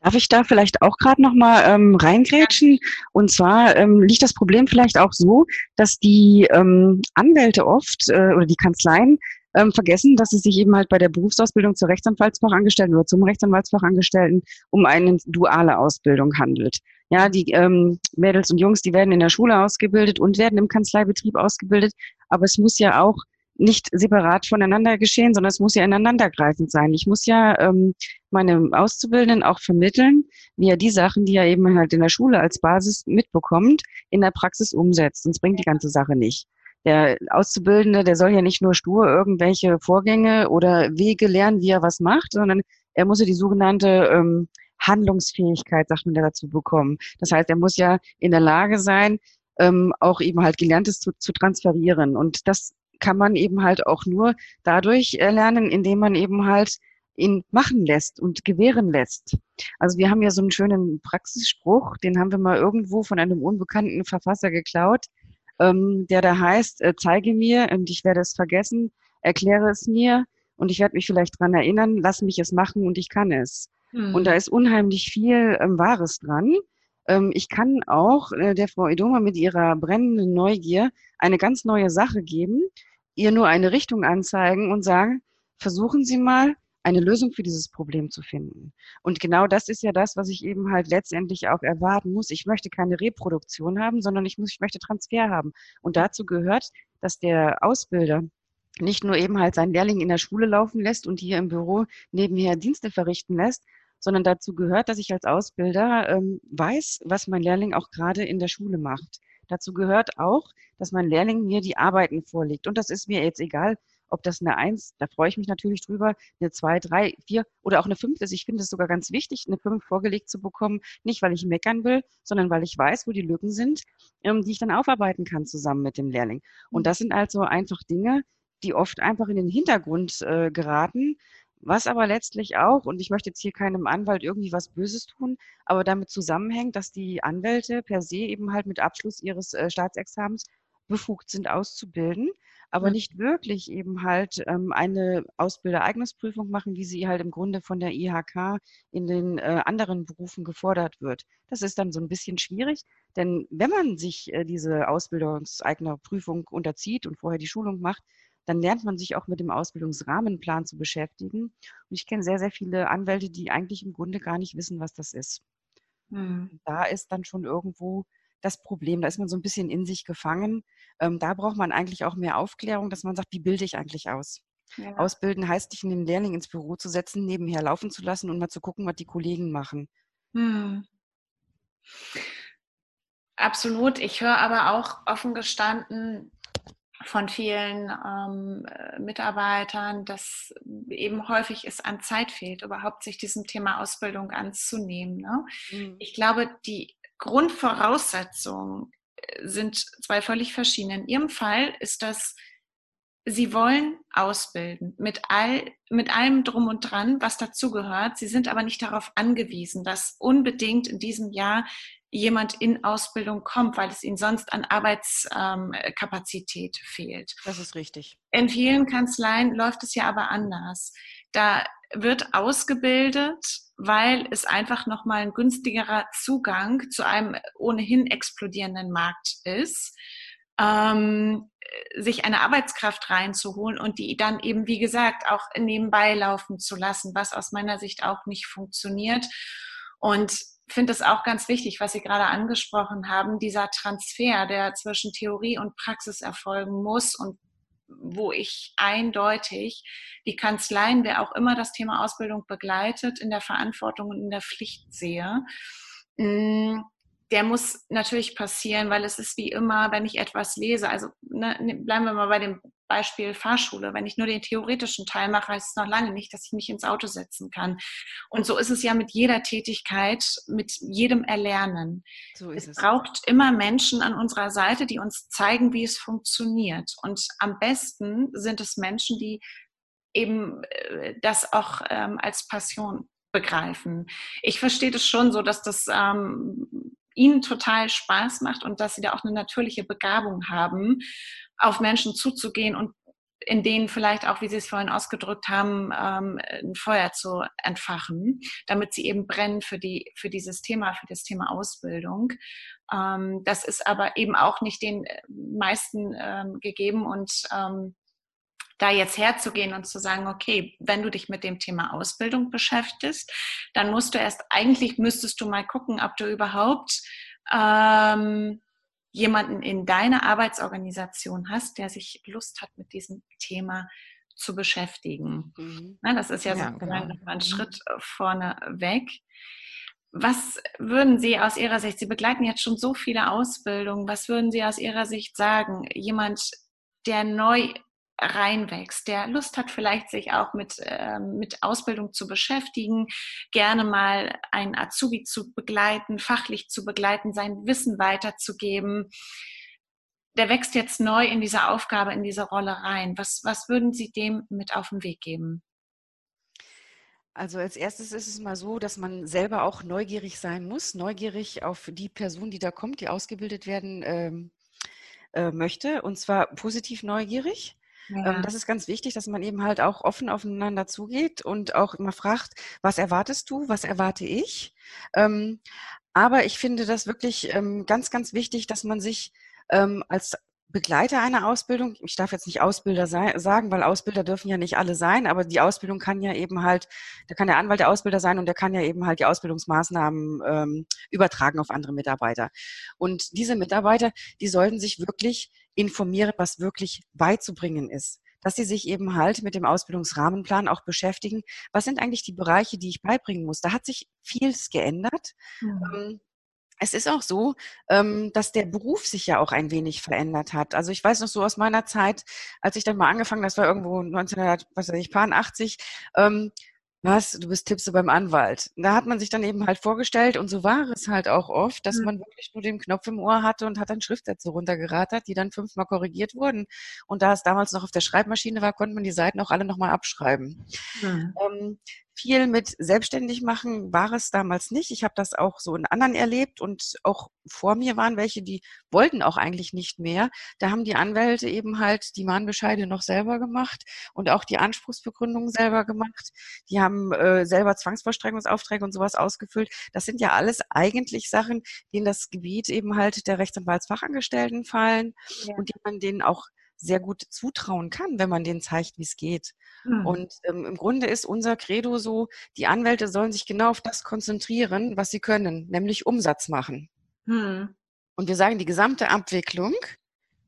B: Darf ich da vielleicht auch gerade noch mal ähm, reingrätschen? Und zwar ähm, liegt das Problem vielleicht auch so, dass die ähm, Anwälte oft äh, oder die Kanzleien ähm, vergessen, dass es sich eben halt bei der Berufsausbildung zur Rechtsanwaltsfachangestellten oder zum Rechtsanwaltsfachangestellten um eine duale Ausbildung handelt. Ja, die ähm, Mädels und Jungs, die werden in der Schule ausgebildet und werden im Kanzleibetrieb ausgebildet, aber es muss ja auch nicht separat voneinander geschehen, sondern es muss ja ineinandergreifend sein. Ich muss ja ähm, meine Auszubildenden auch vermitteln, wie er die Sachen, die er eben halt in der Schule als Basis mitbekommt, in der Praxis umsetzt. Sonst bringt die ganze Sache nicht. Der Auszubildende, der soll ja nicht nur stur irgendwelche Vorgänge oder Wege lernen, wie er was macht, sondern er muss ja die sogenannte ähm, Handlungsfähigkeit, sagt man, dazu bekommen. Das heißt, er muss ja in der Lage sein, ähm, auch eben halt Gelerntes zu, zu transferieren. Und das kann man eben halt auch nur dadurch lernen, indem man eben halt ihn machen lässt und gewähren lässt. Also wir haben ja so einen schönen Praxisspruch, den haben wir mal irgendwo von einem unbekannten Verfasser geklaut, ähm, der da heißt, äh, zeige mir und ich werde es vergessen, erkläre es mir und ich werde mich vielleicht dran erinnern, lass mich es machen und ich kann es. Mhm. Und da ist unheimlich viel ähm, Wahres dran. Ähm, ich kann auch äh, der Frau Edoma mit ihrer brennenden Neugier eine ganz neue Sache geben, ihr nur eine Richtung anzeigen und sagen, versuchen Sie mal, eine Lösung für dieses Problem zu finden. Und genau das ist ja das, was ich eben halt letztendlich auch erwarten muss. Ich möchte keine Reproduktion haben, sondern ich muss, ich möchte Transfer haben. Und dazu gehört, dass der Ausbilder nicht nur eben halt seinen Lehrling in der Schule laufen lässt und hier im Büro nebenher Dienste verrichten lässt, sondern dazu gehört, dass ich als Ausbilder ähm, weiß, was mein Lehrling auch gerade in der Schule macht. Dazu gehört auch, dass mein Lehrling mir die Arbeiten vorlegt. Und das ist mir jetzt egal, ob das eine Eins, da freue ich mich natürlich drüber, eine zwei, drei, vier oder auch eine fünf ist. Ich finde es sogar ganz wichtig, eine fünf vorgelegt zu bekommen. Nicht, weil ich meckern will, sondern weil ich weiß, wo die Lücken sind, ähm, die ich dann aufarbeiten kann zusammen mit dem Lehrling. Und das sind also einfach Dinge, die oft einfach in den Hintergrund äh, geraten, was aber letztlich auch, und ich möchte jetzt hier keinem Anwalt irgendwie was Böses tun, aber damit zusammenhängt, dass die Anwälte per se eben halt mit Abschluss ihres äh, Staatsexamens befugt sind auszubilden, aber nicht wirklich eben halt ähm, eine Ausbildereignungsprüfung machen, wie sie halt im Grunde von der IHK in den äh, anderen Berufen gefordert wird. Das ist dann so ein bisschen schwierig, denn wenn man sich äh, diese Ausbildungseigner Prüfung unterzieht und vorher die Schulung macht, dann lernt man sich auch mit dem Ausbildungsrahmenplan zu beschäftigen. Und ich kenne sehr, sehr viele Anwälte, die eigentlich im Grunde gar nicht wissen, was das ist. Mhm. Da ist dann schon irgendwo das Problem. Da ist man so ein bisschen in sich gefangen. Ähm, da braucht man eigentlich auch mehr Aufklärung, dass man sagt, wie bilde ich eigentlich aus? Ja. Ausbilden heißt, dich in den Lehrling ins Büro zu setzen, nebenher laufen zu lassen und mal zu gucken, was die Kollegen machen. Hm.
A: Absolut. Ich höre aber auch offen gestanden, von vielen ähm, äh, Mitarbeitern, dass eben häufig es an Zeit fehlt, überhaupt sich diesem Thema Ausbildung anzunehmen. Ne? Mhm. Ich glaube, die Grundvoraussetzungen äh, sind zwei völlig verschiedene. In Ihrem Fall ist das Sie wollen ausbilden mit all, mit allem drum und dran, was dazugehört. Sie sind aber nicht darauf angewiesen, dass unbedingt in diesem Jahr jemand in Ausbildung kommt, weil es ihnen sonst an Arbeitskapazität ähm, fehlt.
B: Das ist richtig.
A: In vielen Kanzleien läuft es ja aber anders. Da wird ausgebildet, weil es einfach nochmal ein günstigerer Zugang zu einem ohnehin explodierenden Markt ist. Ähm, sich eine Arbeitskraft reinzuholen und die dann eben, wie gesagt, auch nebenbei laufen zu lassen, was aus meiner Sicht auch nicht funktioniert. Und finde es auch ganz wichtig, was Sie gerade angesprochen haben, dieser Transfer, der zwischen Theorie und Praxis erfolgen muss und wo ich eindeutig die Kanzleien, wer auch immer das Thema Ausbildung begleitet, in der Verantwortung und in der Pflicht sehe. Mm, der muss natürlich passieren, weil es ist wie immer, wenn ich etwas lese, also ne, bleiben wir mal bei dem Beispiel Fahrschule, wenn ich nur den theoretischen Teil mache, heißt es noch lange nicht, dass ich mich ins Auto setzen kann. Und so ist es ja mit jeder Tätigkeit, mit jedem Erlernen. So es, es braucht immer Menschen an unserer Seite, die uns zeigen, wie es funktioniert. Und am besten sind es Menschen, die eben äh, das auch ähm, als Passion begreifen. Ich verstehe das schon so, dass das ähm, ihnen total Spaß macht und dass sie da auch eine natürliche Begabung haben, auf Menschen zuzugehen und in denen vielleicht auch, wie Sie es vorhin ausgedrückt haben, ähm, ein Feuer zu entfachen, damit sie eben brennen für die für dieses Thema, für das Thema Ausbildung. Ähm, das ist aber eben auch nicht den meisten ähm, gegeben und da jetzt herzugehen und zu sagen, okay, wenn du dich mit dem Thema Ausbildung beschäftigst, dann musst du erst, eigentlich müsstest du mal gucken, ob du überhaupt ähm, jemanden in deiner Arbeitsorganisation hast, der sich Lust hat, mit diesem Thema zu beschäftigen. Mhm. Na, das ist ja, ja sozusagen genau. ein mhm. Schritt vorne weg. Was würden Sie aus Ihrer Sicht, Sie begleiten jetzt schon so viele Ausbildungen, was würden Sie aus Ihrer Sicht sagen, jemand, der neu reinwächst, der Lust hat, vielleicht sich auch mit, äh, mit Ausbildung zu beschäftigen, gerne mal einen Azubi zu begleiten, fachlich zu begleiten, sein Wissen weiterzugeben. Der wächst jetzt neu in diese Aufgabe, in diese Rolle rein. Was, was würden Sie dem mit auf den Weg geben?
B: Also als erstes ist es mal so, dass man selber auch neugierig sein muss, neugierig auf die Person, die da kommt, die ausgebildet werden ähm, äh, möchte, und zwar positiv neugierig. Ähm, ja. das ist ganz wichtig, dass man eben halt auch offen aufeinander zugeht und auch immer fragt, was erwartest du, was erwarte ich? Ähm, aber ich finde das wirklich ähm, ganz, ganz wichtig, dass man sich als Begleiter einer Ausbildung, ich darf jetzt nicht Ausbilder sei, sagen, weil Ausbilder dürfen ja nicht alle sein, aber die Ausbildung kann ja eben halt, da kann der Anwalt der Ausbilder sein und der kann ja eben halt die Ausbildungsmaßnahmen ähm, übertragen auf andere Mitarbeiter. Und diese Mitarbeiter, die sollten sich wirklich informieren, was wirklich beizubringen ist dass sie sich eben halt mit dem Ausbildungsrahmenplan auch beschäftigen. Was sind eigentlich die Bereiche, die ich beibringen muss? Da hat sich vieles geändert. Mhm es ist auch so, ähm, dass der Beruf sich ja auch ein wenig verändert hat. Also ich weiß noch so aus meiner Zeit, als ich dann mal angefangen, das war irgendwo 1980, ähm, was, du bist Tippse beim Anwalt. Da hat man sich dann eben halt vorgestellt und so war es halt auch oft, dass mhm. man wirklich nur den Knopf im Ohr hatte und hat dann Schriftsätze runtergerattert, die dann fünfmal korrigiert wurden. Und da es damals noch auf der Schreibmaschine war, konnte man die Seiten auch alle nochmal abschreiben. Mhm. Ähm, viel mit selbstständig machen war es damals nicht. Ich habe das auch so in anderen erlebt und auch vor mir waren welche, die wollten auch eigentlich nicht mehr. Da haben die Anwälte eben halt die Mahnbescheide noch selber gemacht und auch die Anspruchsbegründung selber gemacht. Die haben äh, selber Zwangsvollstreckungsaufträge und sowas ausgefüllt. Das sind ja alles eigentlich Sachen, die in das Gebiet eben halt der Rechtsanwaltsfachangestellten fallen ja. und die man denen auch sehr gut zutrauen kann, wenn man denen zeigt, wie es geht. Mhm. Und ähm, im Grunde ist unser Credo so, die Anwälte sollen sich genau auf das konzentrieren, was sie können, nämlich Umsatz machen. Mhm. Und wir sagen, die gesamte Abwicklung,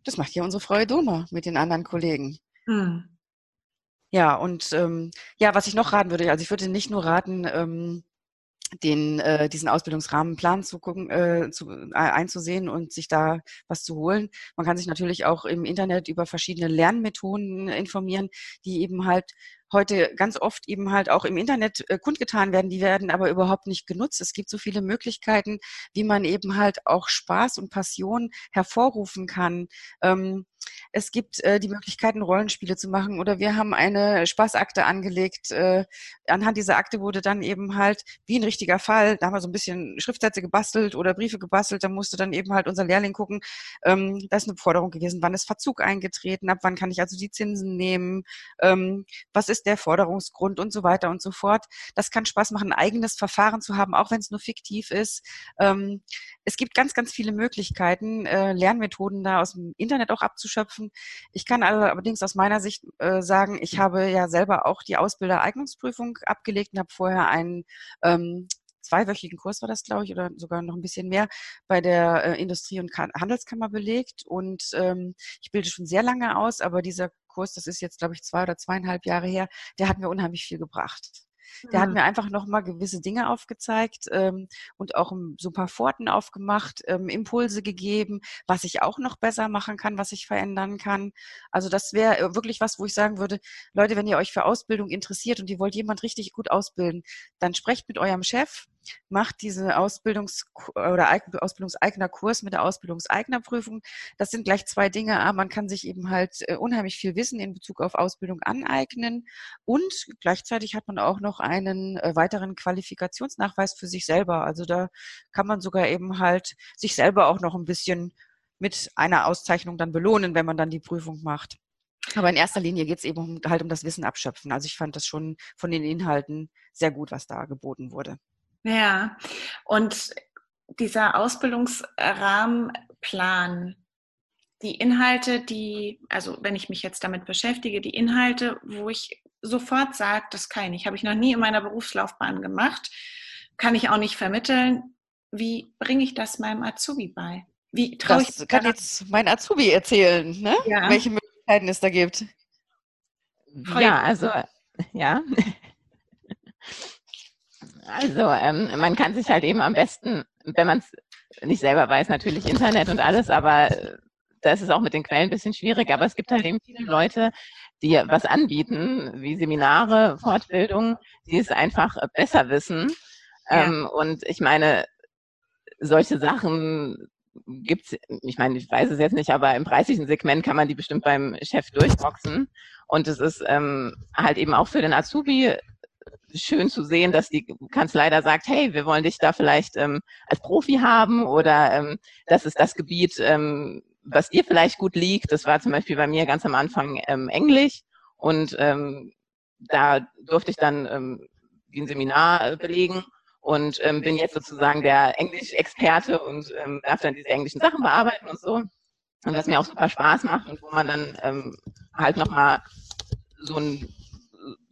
B: das macht ja unsere Frau Doma mit den anderen Kollegen. Mhm. Ja, und ähm, ja, was ich noch raten würde, also ich würde nicht nur raten, ähm, den, äh, diesen Ausbildungsrahmenplan zu gucken, äh, zu, äh, einzusehen und sich da was zu holen. Man kann sich natürlich auch im Internet über verschiedene Lernmethoden informieren, die eben halt heute ganz oft eben halt auch im Internet äh, kundgetan werden, die werden aber überhaupt nicht genutzt. Es gibt so viele Möglichkeiten, wie man eben halt auch Spaß und Passion hervorrufen kann. Ähm, es gibt äh, die Möglichkeiten, Rollenspiele zu machen oder wir haben eine Spaßakte angelegt. Äh, anhand dieser Akte wurde dann eben halt, wie ein richtiger Fall, da haben wir so ein bisschen Schriftsätze gebastelt oder Briefe gebastelt, da musste dann eben halt unser Lehrling gucken, ähm, da ist eine Forderung gewesen, wann ist Verzug eingetreten, ab wann kann ich also die Zinsen nehmen, ähm, was ist der Forderungsgrund und so weiter und so fort. Das kann Spaß machen, ein eigenes Verfahren zu haben, auch wenn es nur fiktiv ist. Ähm, es gibt ganz, ganz viele Möglichkeiten, äh, Lernmethoden da aus dem Internet auch abzuschöpfen. Ich kann allerdings aus meiner Sicht äh, sagen, ich habe ja selber auch die Ausbildereignungsprüfung abgelegt und habe vorher einen ähm, zweiwöchigen Kurs war das, glaube ich, oder sogar noch ein bisschen mehr bei der äh, Industrie- und Handelskammer belegt. Und ähm, ich bilde schon sehr lange aus, aber dieser Kurs, das ist jetzt, glaube ich, zwei oder zweieinhalb Jahre her, der hat mir unheimlich viel gebracht. Der hat mhm. mir einfach nochmal gewisse Dinge aufgezeigt ähm, und auch so ein paar Pforten aufgemacht, ähm, Impulse gegeben, was ich auch noch besser machen kann, was ich verändern kann. Also das wäre äh, wirklich was, wo ich sagen würde, Leute, wenn ihr euch für Ausbildung interessiert und ihr wollt jemand richtig gut ausbilden, dann sprecht mit eurem Chef, macht diese Ausbildungs- oder Ausbildungseigner Kurs mit der Ausbildungseignerprüfung. Das sind gleich zwei Dinge. Aber man kann sich eben halt äh, unheimlich viel Wissen in Bezug auf Ausbildung aneignen und gleichzeitig hat man auch noch einen äh, weiteren Qualifikationsnachweis für sich selber. Also da kann man sogar eben halt sich selber auch noch ein bisschen mit einer Auszeichnung dann belohnen, wenn man dann die Prüfung macht. Aber in erster Linie geht es eben halt um das Wissen abschöpfen. Also ich fand das schon von den Inhalten sehr gut, was da geboten wurde.
A: Ja, und dieser Ausbildungsrahmenplan, die Inhalte, die, also wenn ich mich jetzt damit beschäftige, die Inhalte, wo ich sofort sage, das kann ich, habe ich noch nie in meiner Berufslaufbahn gemacht, kann ich auch nicht vermitteln. Wie bringe ich das meinem Azubi bei? Wie
B: traue das ich kann jetzt mein Azubi erzählen, ne? Ja. welche Möglichkeiten es da gibt.
C: Ja, also ja. Also ähm, man kann sich halt eben am besten, wenn man es nicht selber weiß, natürlich Internet und alles, aber äh, das ist auch mit den Quellen ein bisschen schwierig. Aber es gibt halt eben viele Leute, die was anbieten, wie Seminare, Fortbildungen, die es einfach besser wissen. Ja. Ähm, und ich meine, solche Sachen gibt's, ich meine, ich weiß es jetzt nicht, aber im preislichen Segment kann man die bestimmt beim Chef durchboxen. Und es ist ähm, halt eben auch für den Azubi schön zu sehen, dass die Kanzlei da sagt, hey, wir wollen dich da vielleicht ähm, als Profi haben oder ähm, das ist das Gebiet, ähm, was dir vielleicht gut liegt. Das war zum Beispiel bei mir ganz am Anfang ähm, Englisch und ähm, da durfte ich dann ähm, ein Seminar äh, belegen und ähm, bin jetzt sozusagen der Englisch-Experte und ähm, darf dann diese englischen Sachen bearbeiten und so. Und was mir auch super Spaß macht und wo man dann ähm, halt nochmal so ein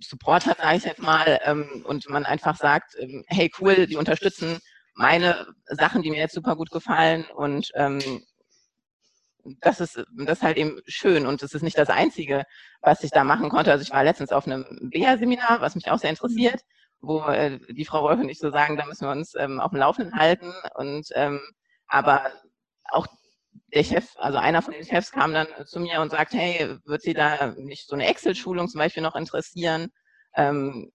C: Support hat, sage ich jetzt mal, ähm, und man einfach sagt, ähm, hey cool, die unterstützen meine Sachen, die mir jetzt super gut gefallen und ähm, das ist das ist halt eben schön und das ist nicht das Einzige, was ich da machen konnte. Also ich war letztens auf einem BEA-Seminar, was mich auch sehr interessiert, wo äh, die Frau Wolf und ich so sagen, da müssen wir uns ähm, auf dem Laufenden halten und ähm, aber auch der Chef, also einer von den Chefs kam dann zu mir und sagt, hey, wird Sie da nicht so eine Excel-Schulung zum Beispiel noch interessieren? Ähm,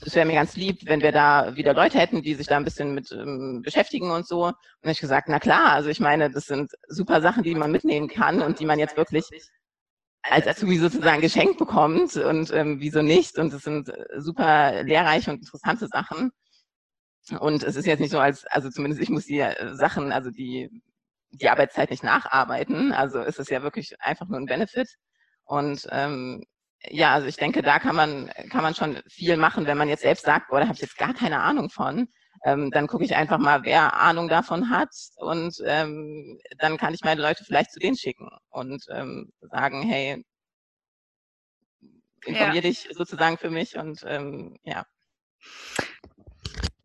C: es wäre mir ganz lieb, wenn wir da wieder Leute hätten, die sich da ein bisschen mit ähm, beschäftigen und so. Und ich gesagt, na klar, also ich meine, das sind super Sachen, die man mitnehmen kann und die man jetzt wirklich als Azubi sozusagen geschenkt bekommt und ähm, wieso nicht? Und es sind super lehrreiche und interessante Sachen. Und es ist jetzt nicht so, als, also zumindest ich muss die äh, Sachen, also die die Arbeitszeit nicht nacharbeiten. Also ist es ja wirklich einfach nur ein Benefit. Und ähm, ja, also ich denke, da kann man, kann man schon viel machen, wenn man jetzt selbst sagt, boah, da habe ich jetzt gar keine Ahnung von. Ähm, dann gucke ich einfach mal, wer Ahnung davon hat und ähm, dann kann ich meine Leute vielleicht zu denen schicken und ähm, sagen, hey, informier ja. dich sozusagen für mich und ähm, ja.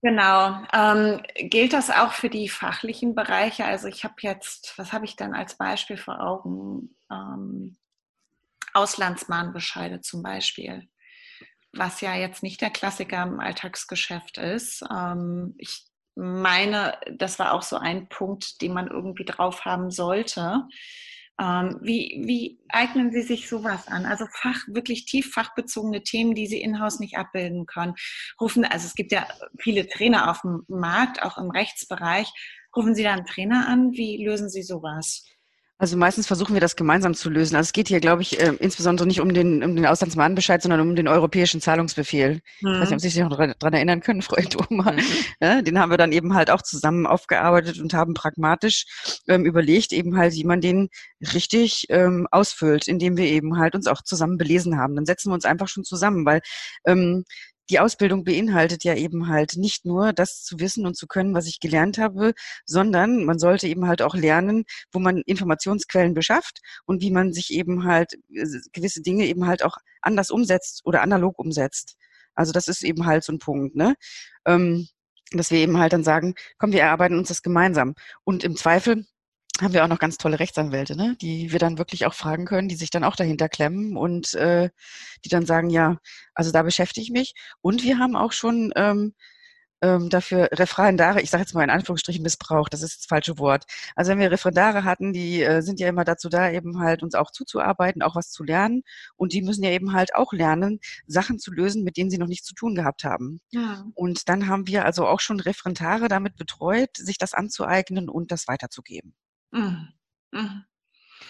A: Genau. Ähm, gilt das auch für die fachlichen Bereiche? Also ich habe jetzt, was habe ich dann als Beispiel vor Augen? Ähm, Auslandsmahnbescheide zum Beispiel, was ja jetzt nicht der Klassiker im Alltagsgeschäft ist. Ähm, ich meine, das war auch so ein Punkt, den man irgendwie drauf haben sollte. Ähm, wie, wie eignen Sie sich sowas an? Also Fach, wirklich tief fachbezogene Themen, die Sie in-house nicht abbilden können. Rufen, also es gibt ja viele Trainer auf dem Markt, auch im Rechtsbereich. Rufen Sie da einen Trainer an? Wie lösen Sie sowas?
B: Also meistens versuchen wir das gemeinsam zu lösen. Also es geht hier, glaube ich, äh, insbesondere nicht um den, um den Auslandsmahnbescheid, sondern um den europäischen Zahlungsbefehl. Mhm. Ich weiß nicht, ob Sie sich noch daran erinnern können, Frau Thoma. Mhm. Ja, den haben wir dann eben halt auch zusammen aufgearbeitet und haben pragmatisch ähm, überlegt, eben halt, wie man den richtig ähm, ausfüllt, indem wir eben halt uns auch zusammen belesen haben. Dann setzen wir uns einfach schon zusammen, weil ähm, die Ausbildung beinhaltet ja eben halt nicht nur das zu wissen und zu können, was ich gelernt habe, sondern man sollte eben halt auch lernen, wo man Informationsquellen beschafft und wie man sich eben halt äh, gewisse Dinge eben halt auch anders umsetzt oder analog umsetzt. Also das ist eben halt so ein Punkt, ne? Ähm, dass wir eben halt dann sagen, komm, wir erarbeiten uns das gemeinsam. Und im Zweifel haben wir auch noch ganz tolle Rechtsanwälte, ne? die wir dann wirklich auch fragen können, die sich dann auch dahinter klemmen und äh, die dann sagen, ja, also da beschäftige ich mich. Und wir haben auch schon ähm, ähm, dafür Referendare, ich sage jetzt mal in Anführungsstrichen Missbrauch, das ist das falsche Wort. Also wenn wir Referendare hatten, die äh, sind ja immer dazu da, eben halt uns auch zuzuarbeiten, auch was zu lernen. Und die müssen ja eben halt auch lernen, Sachen zu lösen, mit denen sie noch nichts zu tun gehabt haben. Ja. Und dann haben wir also auch schon Referendare damit betreut, sich das anzueignen und das weiterzugeben. Mhm.
C: Mhm.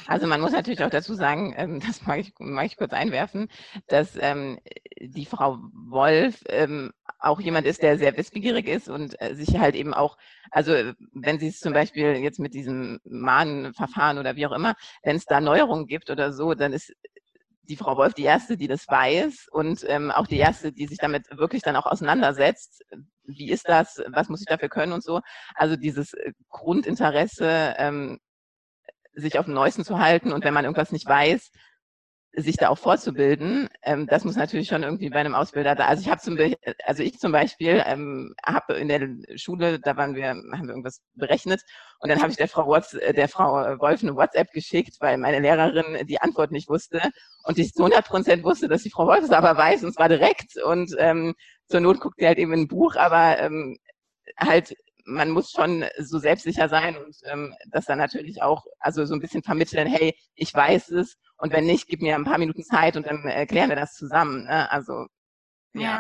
C: Also man muss natürlich auch dazu sagen, ähm, das mag ich, mag ich kurz einwerfen, dass ähm, die Frau Wolf ähm, auch jemand ist, der sehr wissbegierig ist und äh, sich halt eben auch, also wenn sie es zum Beispiel jetzt mit diesem Mahnverfahren oder wie auch immer, wenn es da Neuerungen gibt oder so, dann ist die Frau Wolf die erste, die das weiß und ähm, auch die erste, die sich damit wirklich dann auch auseinandersetzt. Wie ist das? Was muss ich dafür können und so? Also dieses äh, Grundinteresse, ähm, sich auf dem Neuesten zu halten und wenn man irgendwas nicht weiß, sich da auch vorzubilden, ähm, das muss natürlich schon irgendwie bei einem Ausbilder da. Also ich habe zum also ich zum Beispiel ähm, habe in der Schule, da waren wir, haben wir irgendwas berechnet und dann habe ich der Frau Watts, äh, der Frau Wolf eine WhatsApp geschickt, weil meine Lehrerin die Antwort nicht wusste und ich zu 100 Prozent wusste, dass die Frau Wolf es aber weiß und zwar direkt und ähm, zur Not guckt sie halt eben ein Buch, aber ähm, halt man muss schon so selbstsicher sein und ähm, das dann natürlich auch, also so ein bisschen vermitteln, hey, ich weiß es und wenn nicht, gib mir ein paar Minuten Zeit und dann erklären wir das zusammen. Ne? Also ja. ja.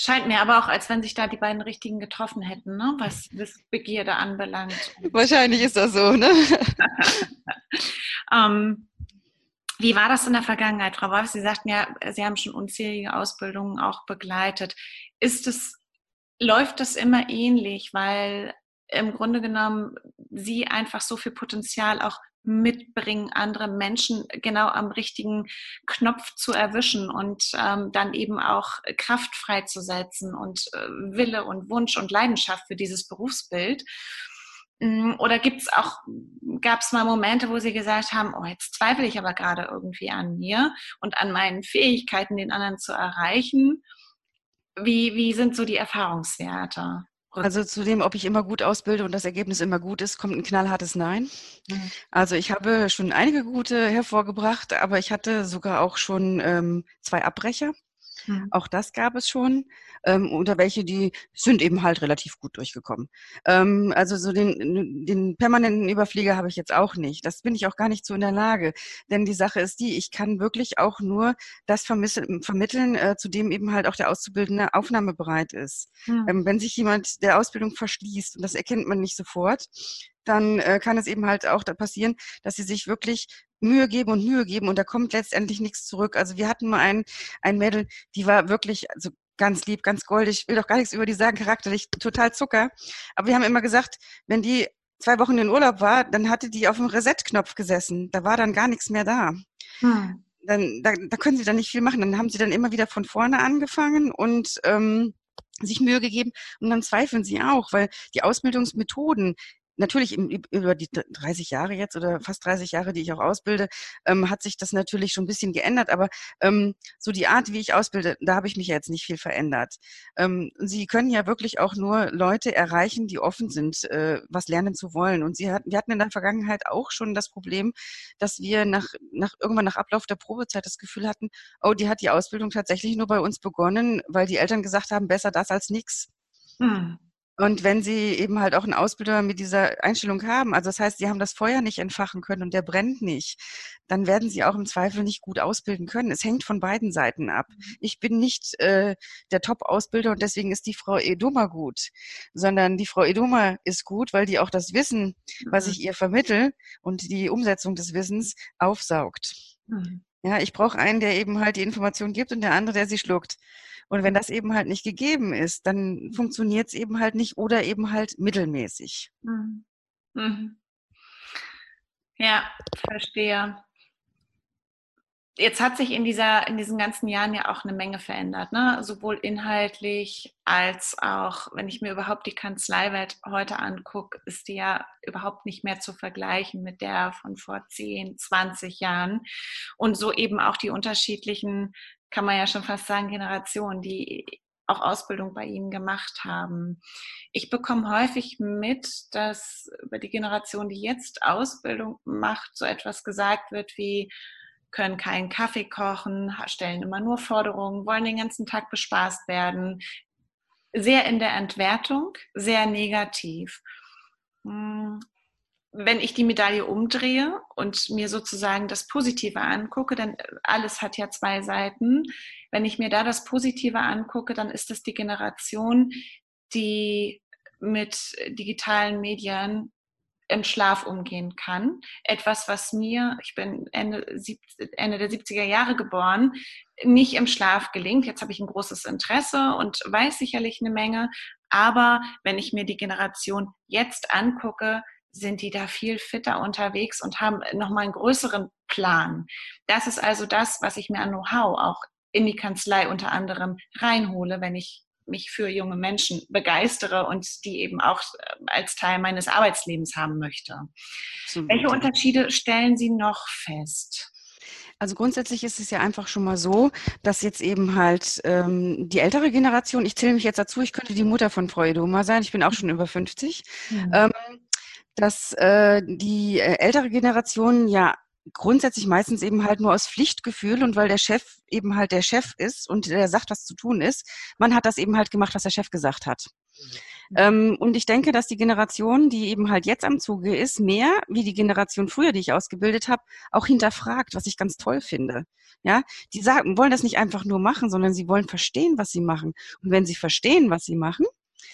A: Scheint mir aber auch, als wenn sich da die beiden Richtigen getroffen hätten, ne? was Begierde anbelangt.
B: Wahrscheinlich ist das so, ne?
A: ähm, wie war das in der Vergangenheit, Frau Wolf? Sie sagten ja, Sie haben schon unzählige Ausbildungen auch begleitet. Ist es läuft das immer ähnlich, weil im Grunde genommen sie einfach so viel Potenzial auch mitbringen, andere Menschen genau am richtigen Knopf zu erwischen und ähm, dann eben auch Kraft freizusetzen und äh, Wille und Wunsch und Leidenschaft für dieses Berufsbild. Mm, oder gibt's auch, gab es mal Momente, wo Sie gesagt haben, oh, jetzt zweifle ich aber gerade irgendwie an mir und an meinen Fähigkeiten, den anderen zu erreichen wie, wie sind so die Erfahrungswerte?
B: Also zu dem, ob ich immer gut ausbilde und das Ergebnis immer gut ist, kommt ein knallhartes Nein. Mhm. Also ich habe schon einige gute hervorgebracht, aber ich hatte sogar auch schon ähm, zwei Abbrecher. Mhm. Auch das gab es schon. Ähm, unter welche, die sind eben halt relativ gut durchgekommen. Ähm, also so den, den permanenten Überflieger habe ich jetzt auch nicht. Das bin ich auch gar nicht so in der Lage. Denn die Sache ist die, ich kann wirklich auch nur das vermitteln, äh, zu dem eben halt auch der Auszubildende aufnahmebereit ist. Mhm. Ähm, wenn sich jemand der Ausbildung verschließt, und das erkennt man nicht sofort, dann äh, kann es eben halt auch da passieren, dass sie sich wirklich Mühe geben und Mühe geben und da kommt letztendlich nichts zurück. Also wir hatten mal ein, ein Mädel, die war wirklich also ganz lieb, ganz goldig, ich will doch gar nichts über die sagen, charakterlich total Zucker. Aber wir haben immer gesagt, wenn die zwei Wochen in Urlaub war, dann hatte die auf dem Reset-Knopf gesessen. Da war dann gar nichts mehr da. Hm. Dann, da, da können sie dann nicht viel machen. Dann haben sie dann immer wieder von vorne angefangen und ähm, sich Mühe gegeben und dann zweifeln sie auch, weil die Ausbildungsmethoden, natürlich im, über die 30 Jahre jetzt oder fast 30 Jahre, die ich auch ausbilde, ähm, hat sich das natürlich schon ein bisschen geändert. Aber ähm, so die Art, wie ich ausbilde, da habe ich mich ja jetzt nicht viel verändert. Ähm, Sie können ja wirklich auch nur Leute erreichen, die offen sind, äh, was lernen zu wollen. Und Sie hatten, wir hatten in der Vergangenheit auch schon das Problem, dass wir nach, nach irgendwann nach Ablauf der Probezeit das Gefühl hatten, oh, die hat die Ausbildung tatsächlich nur bei uns begonnen, weil die Eltern gesagt haben, besser das als nichts. Hm. Und wenn Sie eben halt auch einen Ausbilder mit dieser Einstellung haben, also das heißt, Sie haben das Feuer nicht entfachen können und der brennt nicht, dann werden Sie auch im Zweifel nicht gut ausbilden können. Es hängt von beiden Seiten ab. Mhm. Ich bin nicht äh, der Top-Ausbilder und deswegen ist die Frau Edoma gut, sondern die Frau Edoma ist gut, weil die auch das Wissen, was mhm. ich ihr vermittel und die Umsetzung des Wissens aufsaugt. Mhm. Ja, ich brauche einen, der eben halt die Information gibt und der andere, der sie schluckt. Und wenn das eben halt nicht gegeben ist, dann funktioniert es eben halt nicht oder eben halt mittelmäßig. Mhm.
A: Mhm. Ja, verstehe. Jetzt hat sich in, dieser, in diesen ganzen Jahren ja auch eine Menge verändert, ne? sowohl inhaltlich als auch, wenn ich mir überhaupt die Kanzleiwelt heute angucke, ist die ja überhaupt nicht mehr zu vergleichen mit der von vor 10, 20 Jahren. Und so eben auch die unterschiedlichen kann man ja schon fast sagen, Generationen, die auch Ausbildung bei Ihnen gemacht haben. Ich bekomme häufig mit, dass über die Generation, die jetzt Ausbildung macht, so etwas gesagt wird wie, können keinen Kaffee kochen, stellen immer nur Forderungen, wollen den ganzen Tag bespaßt werden. Sehr in der Entwertung, sehr negativ. Hm, wenn ich die Medaille umdrehe und mir sozusagen das Positive angucke, denn alles hat ja zwei Seiten. Wenn ich mir da das Positive angucke, dann ist es die Generation, die mit digitalen Medien im Schlaf umgehen kann. Etwas, was mir, ich bin Ende, Ende der 70er Jahre geboren, nicht im Schlaf gelingt. Jetzt habe ich ein großes Interesse und weiß sicherlich eine Menge. Aber wenn ich mir die Generation jetzt angucke, sind die da viel fitter unterwegs und haben nochmal einen größeren Plan. Das ist also das, was ich mir an Know-how auch in die Kanzlei unter anderem reinhole, wenn ich mich für junge Menschen begeistere und die eben auch äh, als Teil meines Arbeitslebens haben möchte. Absolut. Welche Unterschiede stellen Sie noch fest?
B: Also grundsätzlich ist es ja einfach schon mal so, dass jetzt eben halt ähm, die ältere Generation, ich zähle mich jetzt dazu, ich könnte die Mutter von Frau Edoma sein, ich bin auch schon über 50, mhm. ähm, dass äh, die äh, ältere Generation ja grundsätzlich meistens eben halt nur aus Pflichtgefühl und weil der Chef eben halt der Chef ist und der sagt, was zu tun ist, man hat das eben halt gemacht, was der Chef gesagt hat. Mhm. Ähm, und ich denke, dass die Generation, die eben halt jetzt am Zuge ist, mehr wie die Generation früher, die ich ausgebildet habe, auch hinterfragt, was ich ganz toll finde. Ja, die sagen, wollen das nicht einfach nur machen, sondern sie wollen verstehen, was sie machen. Und wenn sie verstehen, was sie machen,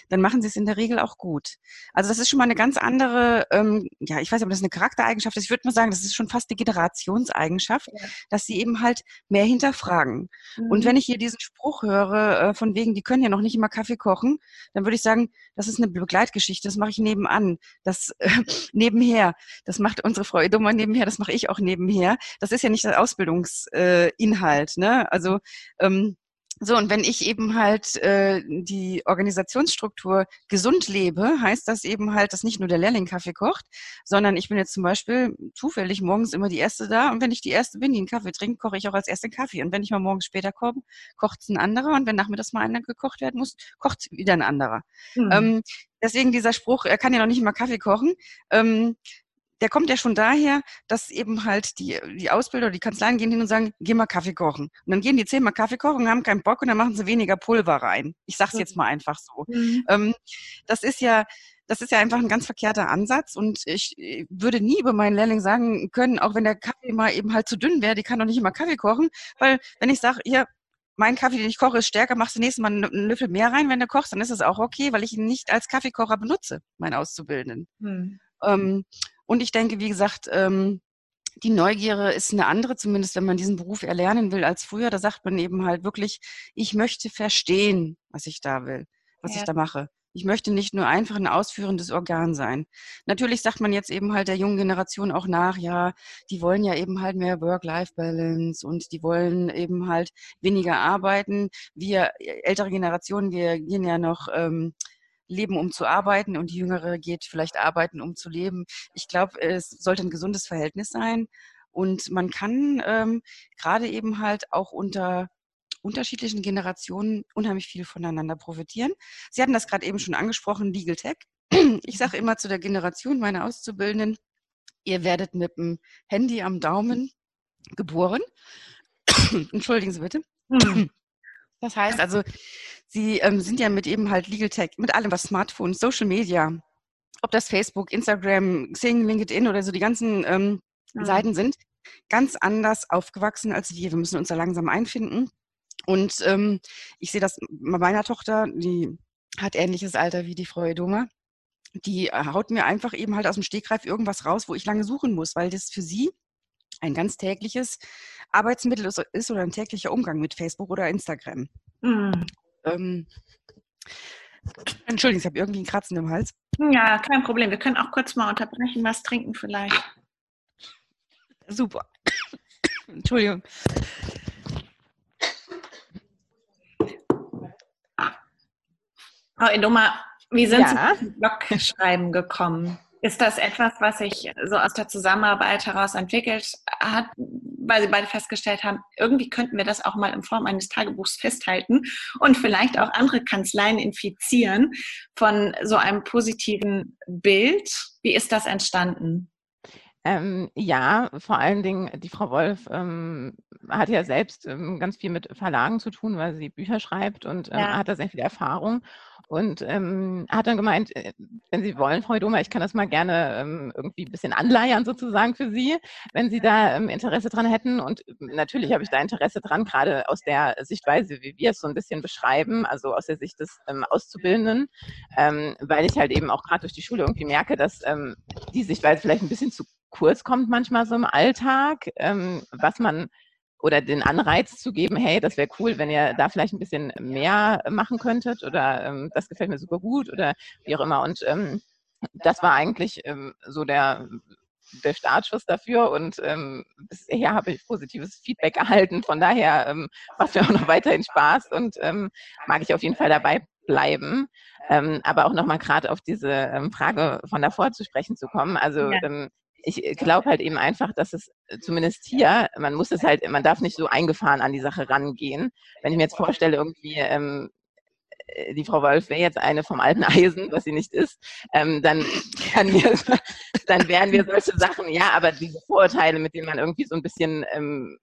B: dann machen sie es in der Regel auch gut. Also das ist schon mal eine ganz andere, ähm, ja, ich weiß nicht, ob das eine Charaktereigenschaft ist. Ich würde mal sagen, das ist schon fast eine Generationseigenschaft, ja. dass sie eben halt mehr hinterfragen. Mhm. Und wenn ich hier diesen Spruch höre, äh, von wegen, die können ja noch nicht immer Kaffee kochen, dann würde ich sagen, das ist eine Begleitgeschichte, das mache ich nebenan, das äh, nebenher. Das macht unsere Frau Edummer nebenher, das mache ich auch nebenher. Das ist ja nicht der Ausbildungsinhalt, äh, ne? Also ähm, so, und wenn ich eben halt äh, die Organisationsstruktur gesund lebe, heißt das eben halt, dass nicht nur der Lehrling Kaffee kocht, sondern ich bin jetzt zum Beispiel zufällig morgens immer die Erste da und wenn ich die Erste bin, die einen Kaffee trinkt, koche ich auch als Erste Kaffee. Und wenn ich mal morgens später komme, kocht es ein anderer und wenn nachmittags mal einer gekocht werden muss, kocht wieder ein anderer. Mhm. Ähm, deswegen dieser Spruch, er kann ja noch nicht mal Kaffee kochen. Ähm, der kommt ja schon daher, dass eben halt die, die Ausbilder oder die Kanzleien gehen hin und sagen, geh mal Kaffee kochen. Und dann gehen die zehnmal Kaffee kochen und haben keinen Bock und dann machen sie weniger Pulver rein. Ich sag's jetzt mal einfach so. Mhm. Ähm, das ist ja, das ist ja einfach ein ganz verkehrter Ansatz und ich würde nie über meinen Lehrling sagen können, auch wenn der Kaffee mal eben halt zu dünn wäre, die kann doch nicht immer Kaffee kochen, weil wenn ich sage, hier, mein Kaffee, den ich koche, ist stärker, machst du nächstes Mal einen Löffel mehr rein, wenn du kochst, dann ist es auch okay, weil ich ihn nicht als Kaffeekocher benutze, mein Auszubildenden. Hm. Ähm, und ich denke, wie gesagt, ähm, die Neugierde ist eine andere, zumindest wenn man diesen Beruf erlernen will als früher. Da sagt man eben halt wirklich, ich möchte verstehen, was ich da will, was ja. ich da mache. Ich möchte nicht nur einfach ein ausführendes Organ sein. Natürlich sagt man jetzt eben halt der jungen Generation auch nach, ja, die wollen ja eben halt mehr Work-Life-Balance und die wollen eben halt weniger arbeiten. Wir äh, ältere Generationen, wir gehen ja noch ähm, leben, um zu arbeiten und die Jüngere geht vielleicht arbeiten, um zu leben. Ich glaube, es sollte ein gesundes Verhältnis sein und man kann ähm, gerade eben halt auch unter unterschiedlichen Generationen unheimlich viel voneinander profitieren. Sie hatten das gerade eben schon angesprochen, Legal Tech. Ich sage immer zu der Generation meiner Auszubildenden, ihr werdet mit dem Handy am Daumen geboren. Entschuldigen Sie bitte. Hm. Das heißt also, Sie ähm, sind ja mit eben halt Legal Tech, mit allem, was Smartphone, Social Media, ob das Facebook, Instagram, Xing, LinkedIn oder so die ganzen ähm, mhm. Seiten sind, ganz anders aufgewachsen als wir. Wir müssen uns da langsam einfinden. Und ähm, ich sehe das bei meiner Tochter, die hat ähnliches Alter wie die Frau Edoma. Die äh, haut mir einfach eben halt aus dem Stegreif irgendwas raus, wo ich lange suchen muss, weil das für sie ein ganz tägliches Arbeitsmittel ist oder ein täglicher Umgang mit Facebook oder Instagram. Mhm. Ähm, Entschuldigung, ich habe irgendwie einen Kratzen im Hals.
A: Ja, kein Problem. Wir können auch kurz mal unterbrechen, was trinken vielleicht.
B: Super. Entschuldigung.
A: Frau Edoma, wie sind ja. Sie zum Blogschreiben gekommen? Ist das etwas, was sich so aus der Zusammenarbeit heraus entwickelt hat, weil Sie beide festgestellt haben, irgendwie könnten wir das auch mal in Form eines Tagebuchs festhalten und vielleicht auch andere Kanzleien infizieren von so einem positiven Bild? Wie ist das entstanden?
C: Ähm, ja, vor allen Dingen, die Frau Wolf ähm, hat ja selbst ähm, ganz viel mit Verlagen zu tun, weil sie Bücher schreibt und ähm, ja. hat da sehr viel Erfahrung und ähm, hat dann gemeint, äh, wenn Sie wollen, Frau Doma, ich kann das mal gerne ähm, irgendwie ein bisschen anleiern sozusagen für Sie, wenn Sie da Interesse dran hätten. Und natürlich habe ich da Interesse dran, gerade aus der Sichtweise, wie wir es so ein bisschen beschreiben, also aus der Sicht des Auszubildenden, weil ich halt eben auch gerade durch die Schule irgendwie merke, dass die Sichtweise vielleicht ein bisschen zu kurz kommt manchmal so im Alltag, ähm, was man oder den Anreiz zu geben, hey, das wäre cool, wenn ihr da vielleicht ein bisschen mehr machen könntet oder ähm, das gefällt mir super gut oder wie auch immer. Und ähm, das war eigentlich ähm, so der, der Startschuss dafür und ähm, bisher habe ich positives Feedback erhalten. Von daher ähm, macht mir auch noch weiterhin Spaß und ähm, mag ich auf jeden Fall dabei bleiben. Ähm, aber auch nochmal gerade auf diese ähm, Frage von davor zu sprechen zu kommen. Also ja. ähm, ich äh, glaube halt eben einfach, dass es äh, zumindest hier, man muss es halt, man darf nicht so eingefahren an die Sache rangehen. Wenn ich mir jetzt vorstelle, irgendwie, ähm, äh, die Frau Wolf wäre jetzt eine vom alten Eisen, was sie nicht ist, ähm, dann, wir, dann wären wir solche Sachen, ja, aber diese Vorurteile, mit denen man irgendwie so ein bisschen ähm,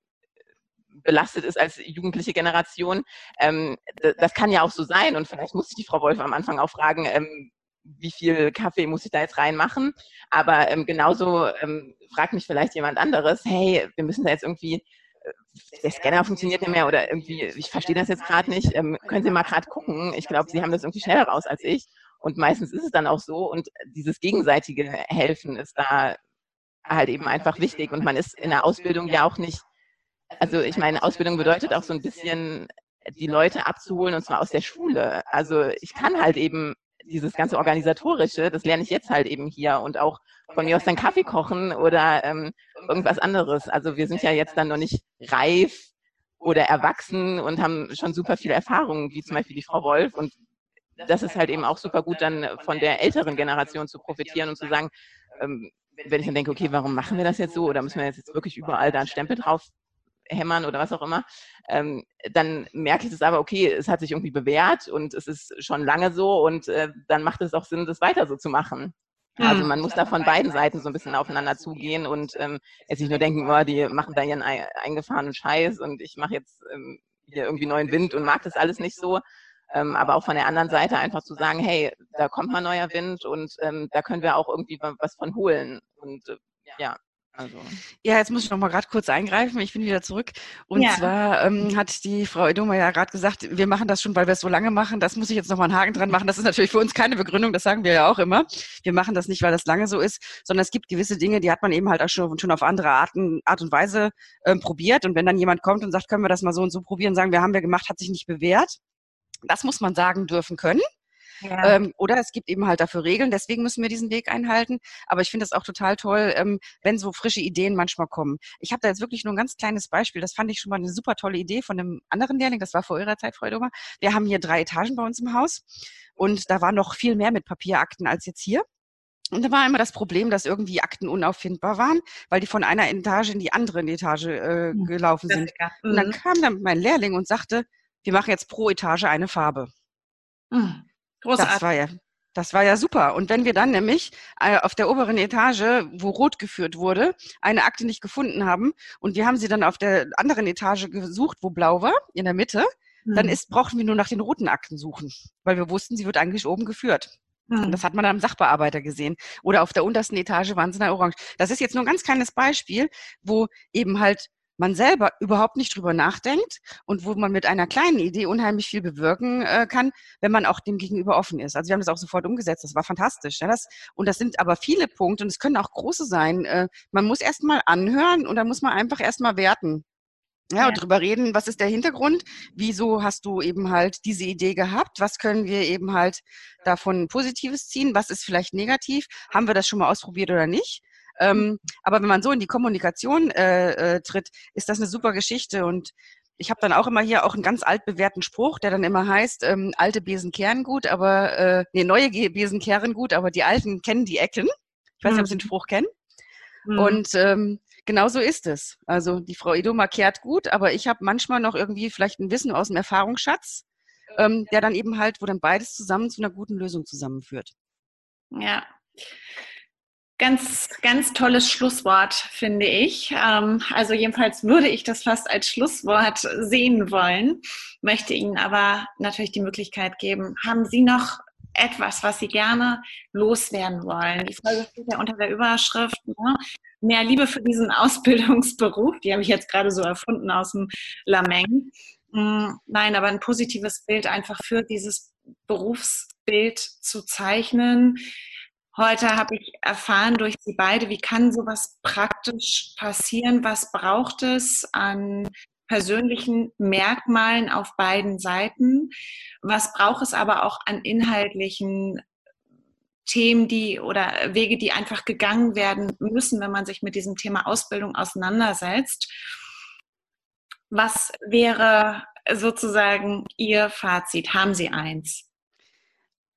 C: belastet ist als jugendliche Generation, ähm, das kann ja auch so sein und vielleicht muss ich die Frau Wolf am Anfang auch fragen, ähm, wie viel Kaffee muss ich da jetzt reinmachen? Aber ähm, genauso ähm, fragt mich vielleicht jemand anderes, hey, wir müssen da jetzt irgendwie, äh, der Scanner funktioniert nicht mehr oder irgendwie, ich verstehe das jetzt gerade nicht, ähm, können Sie mal gerade gucken. Ich glaube, Sie haben das irgendwie schneller raus als ich. Und meistens ist es dann auch so und dieses gegenseitige Helfen ist da halt eben einfach wichtig. Und man ist in der Ausbildung ja auch nicht, also ich meine, Ausbildung bedeutet auch so ein bisschen die Leute abzuholen und zwar aus der Schule. Also ich kann halt eben dieses ganze Organisatorische, das lerne ich jetzt halt eben hier und auch von mir aus dann Kaffee kochen oder ähm, irgendwas anderes. Also wir sind ja jetzt dann noch nicht reif oder erwachsen und haben schon super viele Erfahrungen, wie zum Beispiel die Frau Wolf. Und das ist halt eben auch super gut, dann von der älteren Generation zu profitieren und zu sagen, ähm, wenn ich dann denke, okay, warum machen wir das jetzt so? Oder müssen wir jetzt wirklich überall da einen Stempel drauf hämmern oder was auch immer, ähm, dann merke ich es aber, okay, es hat sich irgendwie bewährt und es ist schon lange so und äh, dann macht es auch Sinn, das weiter so zu machen. Also hm. man muss da von beiden Seiten so ein bisschen aufeinander zugehen und ähm, jetzt nicht nur denken, oh, die machen da ihren eingefahrenen Scheiß und ich mache jetzt ähm, hier irgendwie neuen Wind und mag das alles nicht so. Ähm, aber auch von der anderen Seite einfach zu sagen, hey, da kommt mal neuer Wind und ähm, da können wir auch irgendwie was von holen. Und äh, ja,
B: also. Ja, jetzt muss ich noch mal gerade kurz eingreifen. Ich bin wieder zurück. Und ja. zwar ähm, hat die Frau Edoma ja gerade gesagt, wir machen das schon, weil wir es so lange machen. Das muss ich jetzt noch mal einen Haken dran machen. Das ist natürlich für uns keine Begründung. Das sagen wir ja auch immer. Wir machen das nicht, weil das lange so ist, sondern es gibt gewisse Dinge, die hat man eben halt auch schon, schon auf andere Arten, Art und Weise ähm, probiert. Und wenn dann jemand kommt und sagt, können wir das mal so und so probieren, sagen wir, haben wir gemacht, hat sich nicht bewährt. Das muss man sagen dürfen können. Ja. Ähm, oder es gibt eben halt dafür Regeln, deswegen müssen wir diesen Weg einhalten. Aber ich finde es auch total toll, ähm, wenn so frische Ideen manchmal kommen. Ich habe da jetzt wirklich nur ein ganz kleines Beispiel. Das fand ich schon mal eine super tolle Idee von einem anderen Lehrling. Das war vor ihrer Zeit, Frau Edomer. Wir haben hier drei Etagen bei uns im Haus und da war noch viel mehr mit Papierakten als jetzt hier. Und da war immer das Problem, dass irgendwie Akten unauffindbar waren, weil die von einer Etage in die andere Etage äh, hm, gelaufen sind. Und dann mhm. kam dann mein Lehrling und sagte, wir machen jetzt pro Etage eine Farbe. Mhm. Großartig. Das war ja, das war ja super. Und wenn wir dann nämlich äh, auf der oberen Etage, wo rot geführt wurde, eine Akte nicht gefunden haben und wir haben sie dann auf der anderen Etage gesucht, wo blau war, in der Mitte, dann ist, brauchten wir nur nach den roten Akten suchen, weil wir wussten, sie wird eigentlich oben geführt. Und das hat man dann am Sachbearbeiter gesehen. Oder auf der untersten Etage waren sie in der Orange. Das ist jetzt nur ein ganz kleines Beispiel, wo eben halt man selber überhaupt nicht drüber nachdenkt und wo man mit einer kleinen Idee unheimlich viel bewirken äh, kann, wenn man auch dem gegenüber offen ist. Also wir haben das auch sofort umgesetzt, das war fantastisch. Ja, das, und das sind aber viele Punkte und es können auch große sein. Äh, man muss erst mal anhören und dann muss man einfach erst mal werten. Ja, ja, und drüber reden, was ist der Hintergrund? Wieso hast du eben halt diese Idee gehabt? Was können wir eben halt davon Positives ziehen? Was ist vielleicht negativ? Haben wir das schon mal ausprobiert oder nicht? Ähm, aber wenn man so in die Kommunikation äh, äh, tritt, ist das eine super Geschichte. Und ich habe dann auch immer hier auch einen ganz altbewährten Spruch, der dann immer heißt, ähm, alte Besen kehren gut, aber äh, nee, neue Besen kehren gut, aber die alten kennen die Ecken. Ich weiß nicht, ob Sie den mhm. Spruch kennen. Mhm. Und ähm, genau so ist es. Also die Frau Idoma kehrt gut, aber ich habe manchmal noch irgendwie vielleicht ein Wissen aus dem Erfahrungsschatz, ähm, der dann eben halt, wo dann beides zusammen zu einer guten Lösung zusammenführt.
A: Ja. Ganz, ganz tolles Schlusswort, finde ich. Ähm, also jedenfalls würde ich das fast als Schlusswort sehen wollen, möchte Ihnen aber natürlich die Möglichkeit geben. Haben Sie noch etwas, was Sie gerne loswerden wollen? Die Folge steht ja unter der Überschrift ne? Mehr Liebe für diesen Ausbildungsberuf. Die habe ich jetzt gerade so erfunden aus dem Lameng. Mm, nein, aber ein positives Bild einfach für dieses Berufsbild zu zeichnen, Heute habe ich erfahren durch Sie beide, wie kann sowas praktisch passieren? Was braucht es an persönlichen Merkmalen auf beiden Seiten? Was braucht es aber auch an inhaltlichen Themen, die oder Wege, die einfach gegangen werden müssen, wenn man sich mit diesem Thema Ausbildung auseinandersetzt? Was wäre sozusagen Ihr Fazit? Haben Sie eins?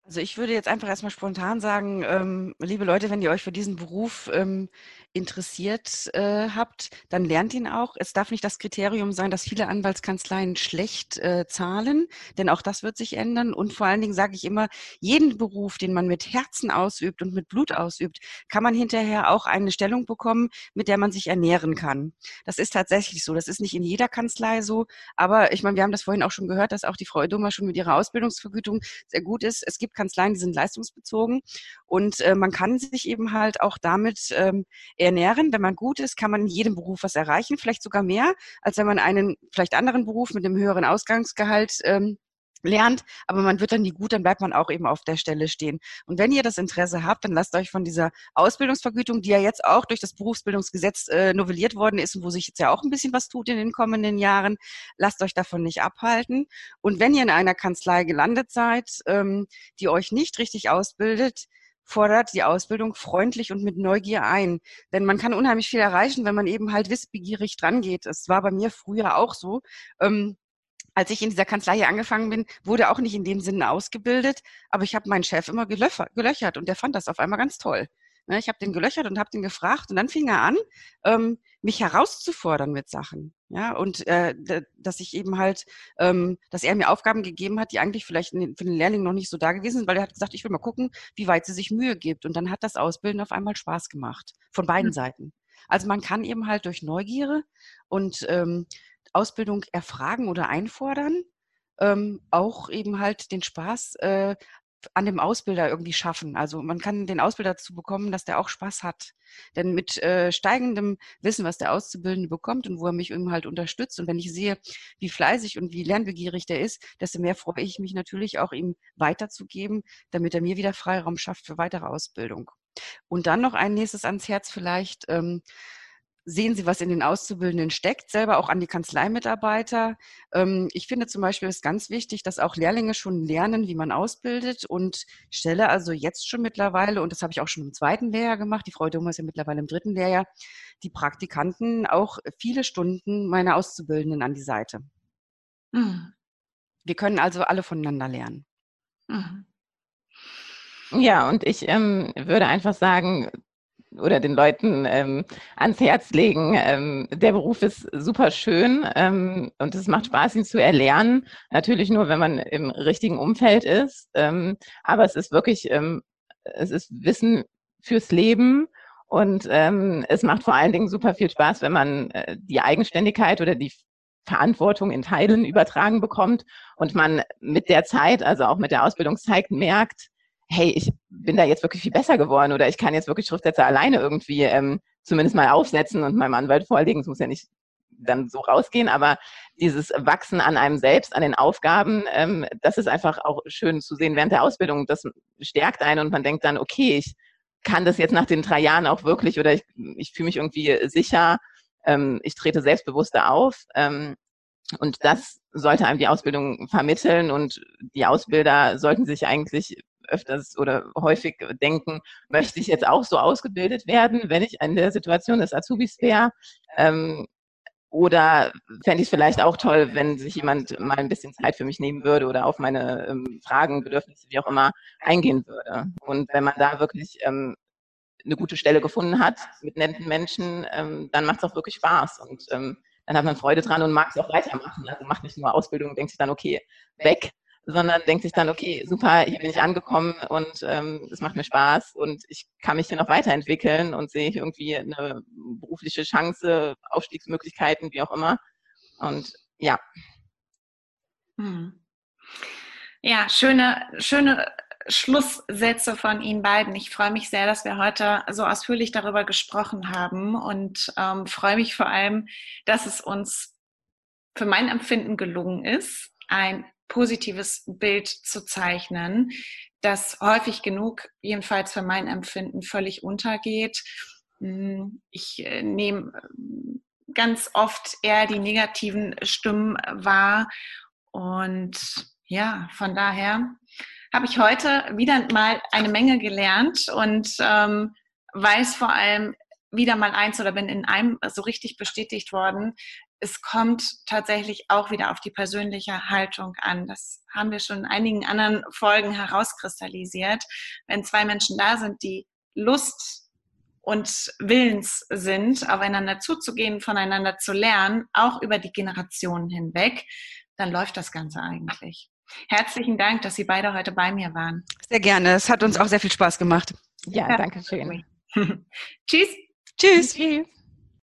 B: Also ich würde jetzt einfach erstmal spontan sagen, ähm, liebe Leute, wenn ihr euch für diesen Beruf ähm, interessiert äh, habt, dann lernt ihn auch. Es darf nicht das Kriterium sein, dass viele Anwaltskanzleien schlecht äh, zahlen, denn auch das wird sich ändern. Und vor allen Dingen sage ich immer, jeden Beruf, den man mit Herzen ausübt und mit Blut ausübt, kann man hinterher auch eine Stellung bekommen, mit der man sich ernähren kann. Das ist tatsächlich so. Das ist nicht in jeder Kanzlei so, aber ich meine, wir haben das vorhin auch schon gehört, dass auch die Frau Dummer schon mit ihrer Ausbildungsvergütung sehr gut ist. Es gibt Kanzleien, die sind leistungsbezogen und äh, man kann sich eben halt auch damit ähm, ernähren. Wenn man gut ist, kann man in jedem Beruf was erreichen, vielleicht sogar mehr, als wenn man einen vielleicht anderen Beruf mit einem höheren Ausgangsgehalt ähm, lernt, aber man wird dann nie gut, dann bleibt man auch eben auf der Stelle stehen. Und wenn ihr das Interesse habt, dann lasst euch von dieser Ausbildungsvergütung, die ja jetzt auch durch das Berufsbildungsgesetz äh, novelliert worden ist und wo sich jetzt ja auch ein bisschen was tut in den kommenden Jahren, lasst euch davon nicht abhalten. Und wenn ihr in einer Kanzlei gelandet seid, ähm, die euch nicht richtig ausbildet, fordert die Ausbildung freundlich und mit Neugier ein. Denn man kann unheimlich viel erreichen, wenn man eben halt wissbegierig dran geht. Es war bei mir früher auch so. Ähm, als ich in dieser Kanzlei hier angefangen bin, wurde auch nicht in dem Sinne ausgebildet, aber ich habe meinen Chef immer gelöchert und der fand das auf einmal ganz toll. Ne, ich habe den gelöchert und habe den gefragt und dann fing er an, ähm, mich herauszufordern mit Sachen. Ja, und äh, dass ich eben halt, ähm, dass er mir Aufgaben gegeben hat, die eigentlich vielleicht für den Lehrling noch nicht so da gewesen sind, weil er hat gesagt, ich will mal gucken, wie weit sie sich Mühe gibt. Und dann hat das Ausbilden auf einmal Spaß gemacht. Von beiden mhm. Seiten. Also man kann eben halt durch Neugierde und ähm, Ausbildung erfragen oder einfordern, ähm, auch eben halt den Spaß äh, an dem Ausbilder irgendwie schaffen. Also man kann den Ausbilder dazu bekommen, dass der auch Spaß hat. Denn mit äh, steigendem Wissen, was der Auszubildende bekommt und wo er mich eben halt unterstützt und wenn ich sehe, wie fleißig und wie lernbegierig der ist, desto mehr freue ich mich natürlich auch ihm weiterzugeben, damit er mir wieder Freiraum schafft für weitere Ausbildung. Und dann noch ein nächstes ans Herz vielleicht. Ähm, sehen Sie, was in den Auszubildenden steckt, selber auch an die Kanzleimitarbeiter. Ähm, ich finde zum Beispiel ist ganz wichtig, dass auch Lehrlinge schon lernen, wie man ausbildet und stelle also jetzt schon mittlerweile, und das habe ich auch schon im zweiten Lehrjahr gemacht, die Frau Dummer ist ja mittlerweile im dritten Lehrjahr, die Praktikanten auch viele Stunden meiner Auszubildenden an die Seite. Mhm. Wir können also alle voneinander lernen. Mhm.
C: Ja, und ich ähm, würde einfach sagen, oder den Leuten ähm, ans Herz legen. Ähm, der Beruf ist super schön ähm, und es macht Spaß, ihn zu erlernen. Natürlich nur, wenn man im richtigen Umfeld ist. Ähm, aber es ist wirklich, ähm, es ist Wissen fürs Leben und ähm, es macht vor allen Dingen super viel Spaß, wenn man äh, die Eigenständigkeit oder die Verantwortung in Teilen übertragen bekommt und man mit der Zeit, also auch mit der Ausbildungszeit merkt, hey, ich bin da jetzt wirklich viel besser geworden oder ich kann jetzt wirklich Schriftsätze alleine irgendwie ähm, zumindest mal aufsetzen und meinem Anwalt vorlegen. Es muss ja nicht dann so rausgehen, aber dieses Wachsen an einem selbst, an den Aufgaben, ähm, das ist einfach auch schön zu sehen während der Ausbildung. Das stärkt einen und man denkt dann, okay, ich kann das jetzt nach den drei Jahren auch wirklich oder ich, ich fühle mich irgendwie sicher, ähm, ich trete selbstbewusster auf. Ähm, und das sollte einem die Ausbildung vermitteln und die Ausbilder sollten sich eigentlich öfters oder häufig denken, möchte ich jetzt auch so ausgebildet werden, wenn ich in der Situation des Azubis wäre? Ähm, oder fände ich es vielleicht auch toll, wenn sich jemand mal ein bisschen Zeit für mich nehmen würde oder auf meine ähm, Fragen, Bedürfnisse, wie auch immer, eingehen würde. Und wenn man da wirklich ähm, eine gute Stelle gefunden hat mit netten Menschen, ähm, dann macht es auch wirklich Spaß. Und ähm, dann hat man Freude dran und mag es auch weitermachen. Also macht nicht nur Ausbildung und denkt sich dann, okay, weg, sondern denkt sich dann, okay, super, hier bin ich angekommen und ähm, es macht mir Spaß und ich kann mich hier noch weiterentwickeln und sehe irgendwie eine berufliche Chance, Aufstiegsmöglichkeiten, wie auch immer. Und ja.
A: Hm. Ja, schöne, schöne Schlusssätze von Ihnen beiden. Ich freue mich sehr, dass wir heute so ausführlich darüber gesprochen haben und ähm, freue mich vor allem, dass es uns für mein Empfinden gelungen ist, ein positives Bild zu zeichnen, das häufig genug, jedenfalls für mein Empfinden, völlig untergeht. Hm, ich äh, nehme äh, ganz oft eher die negativen Stimmen wahr und ja, von daher habe ich heute wieder mal eine Menge gelernt und ähm, weiß vor allem wieder mal eins oder bin in einem so richtig bestätigt worden, es kommt tatsächlich auch wieder auf die persönliche Haltung an. Das haben wir schon in einigen anderen Folgen herauskristallisiert. Wenn zwei Menschen da sind, die Lust und willens sind, aufeinander zuzugehen, voneinander zu lernen, auch über die Generationen hinweg, dann läuft das Ganze eigentlich. Herzlichen Dank, dass Sie beide heute bei mir waren.
B: Sehr gerne. Es hat uns auch sehr viel Spaß gemacht.
C: Ja, ja danke schön.
A: Tschüss.
B: Tschüss. Tschüss.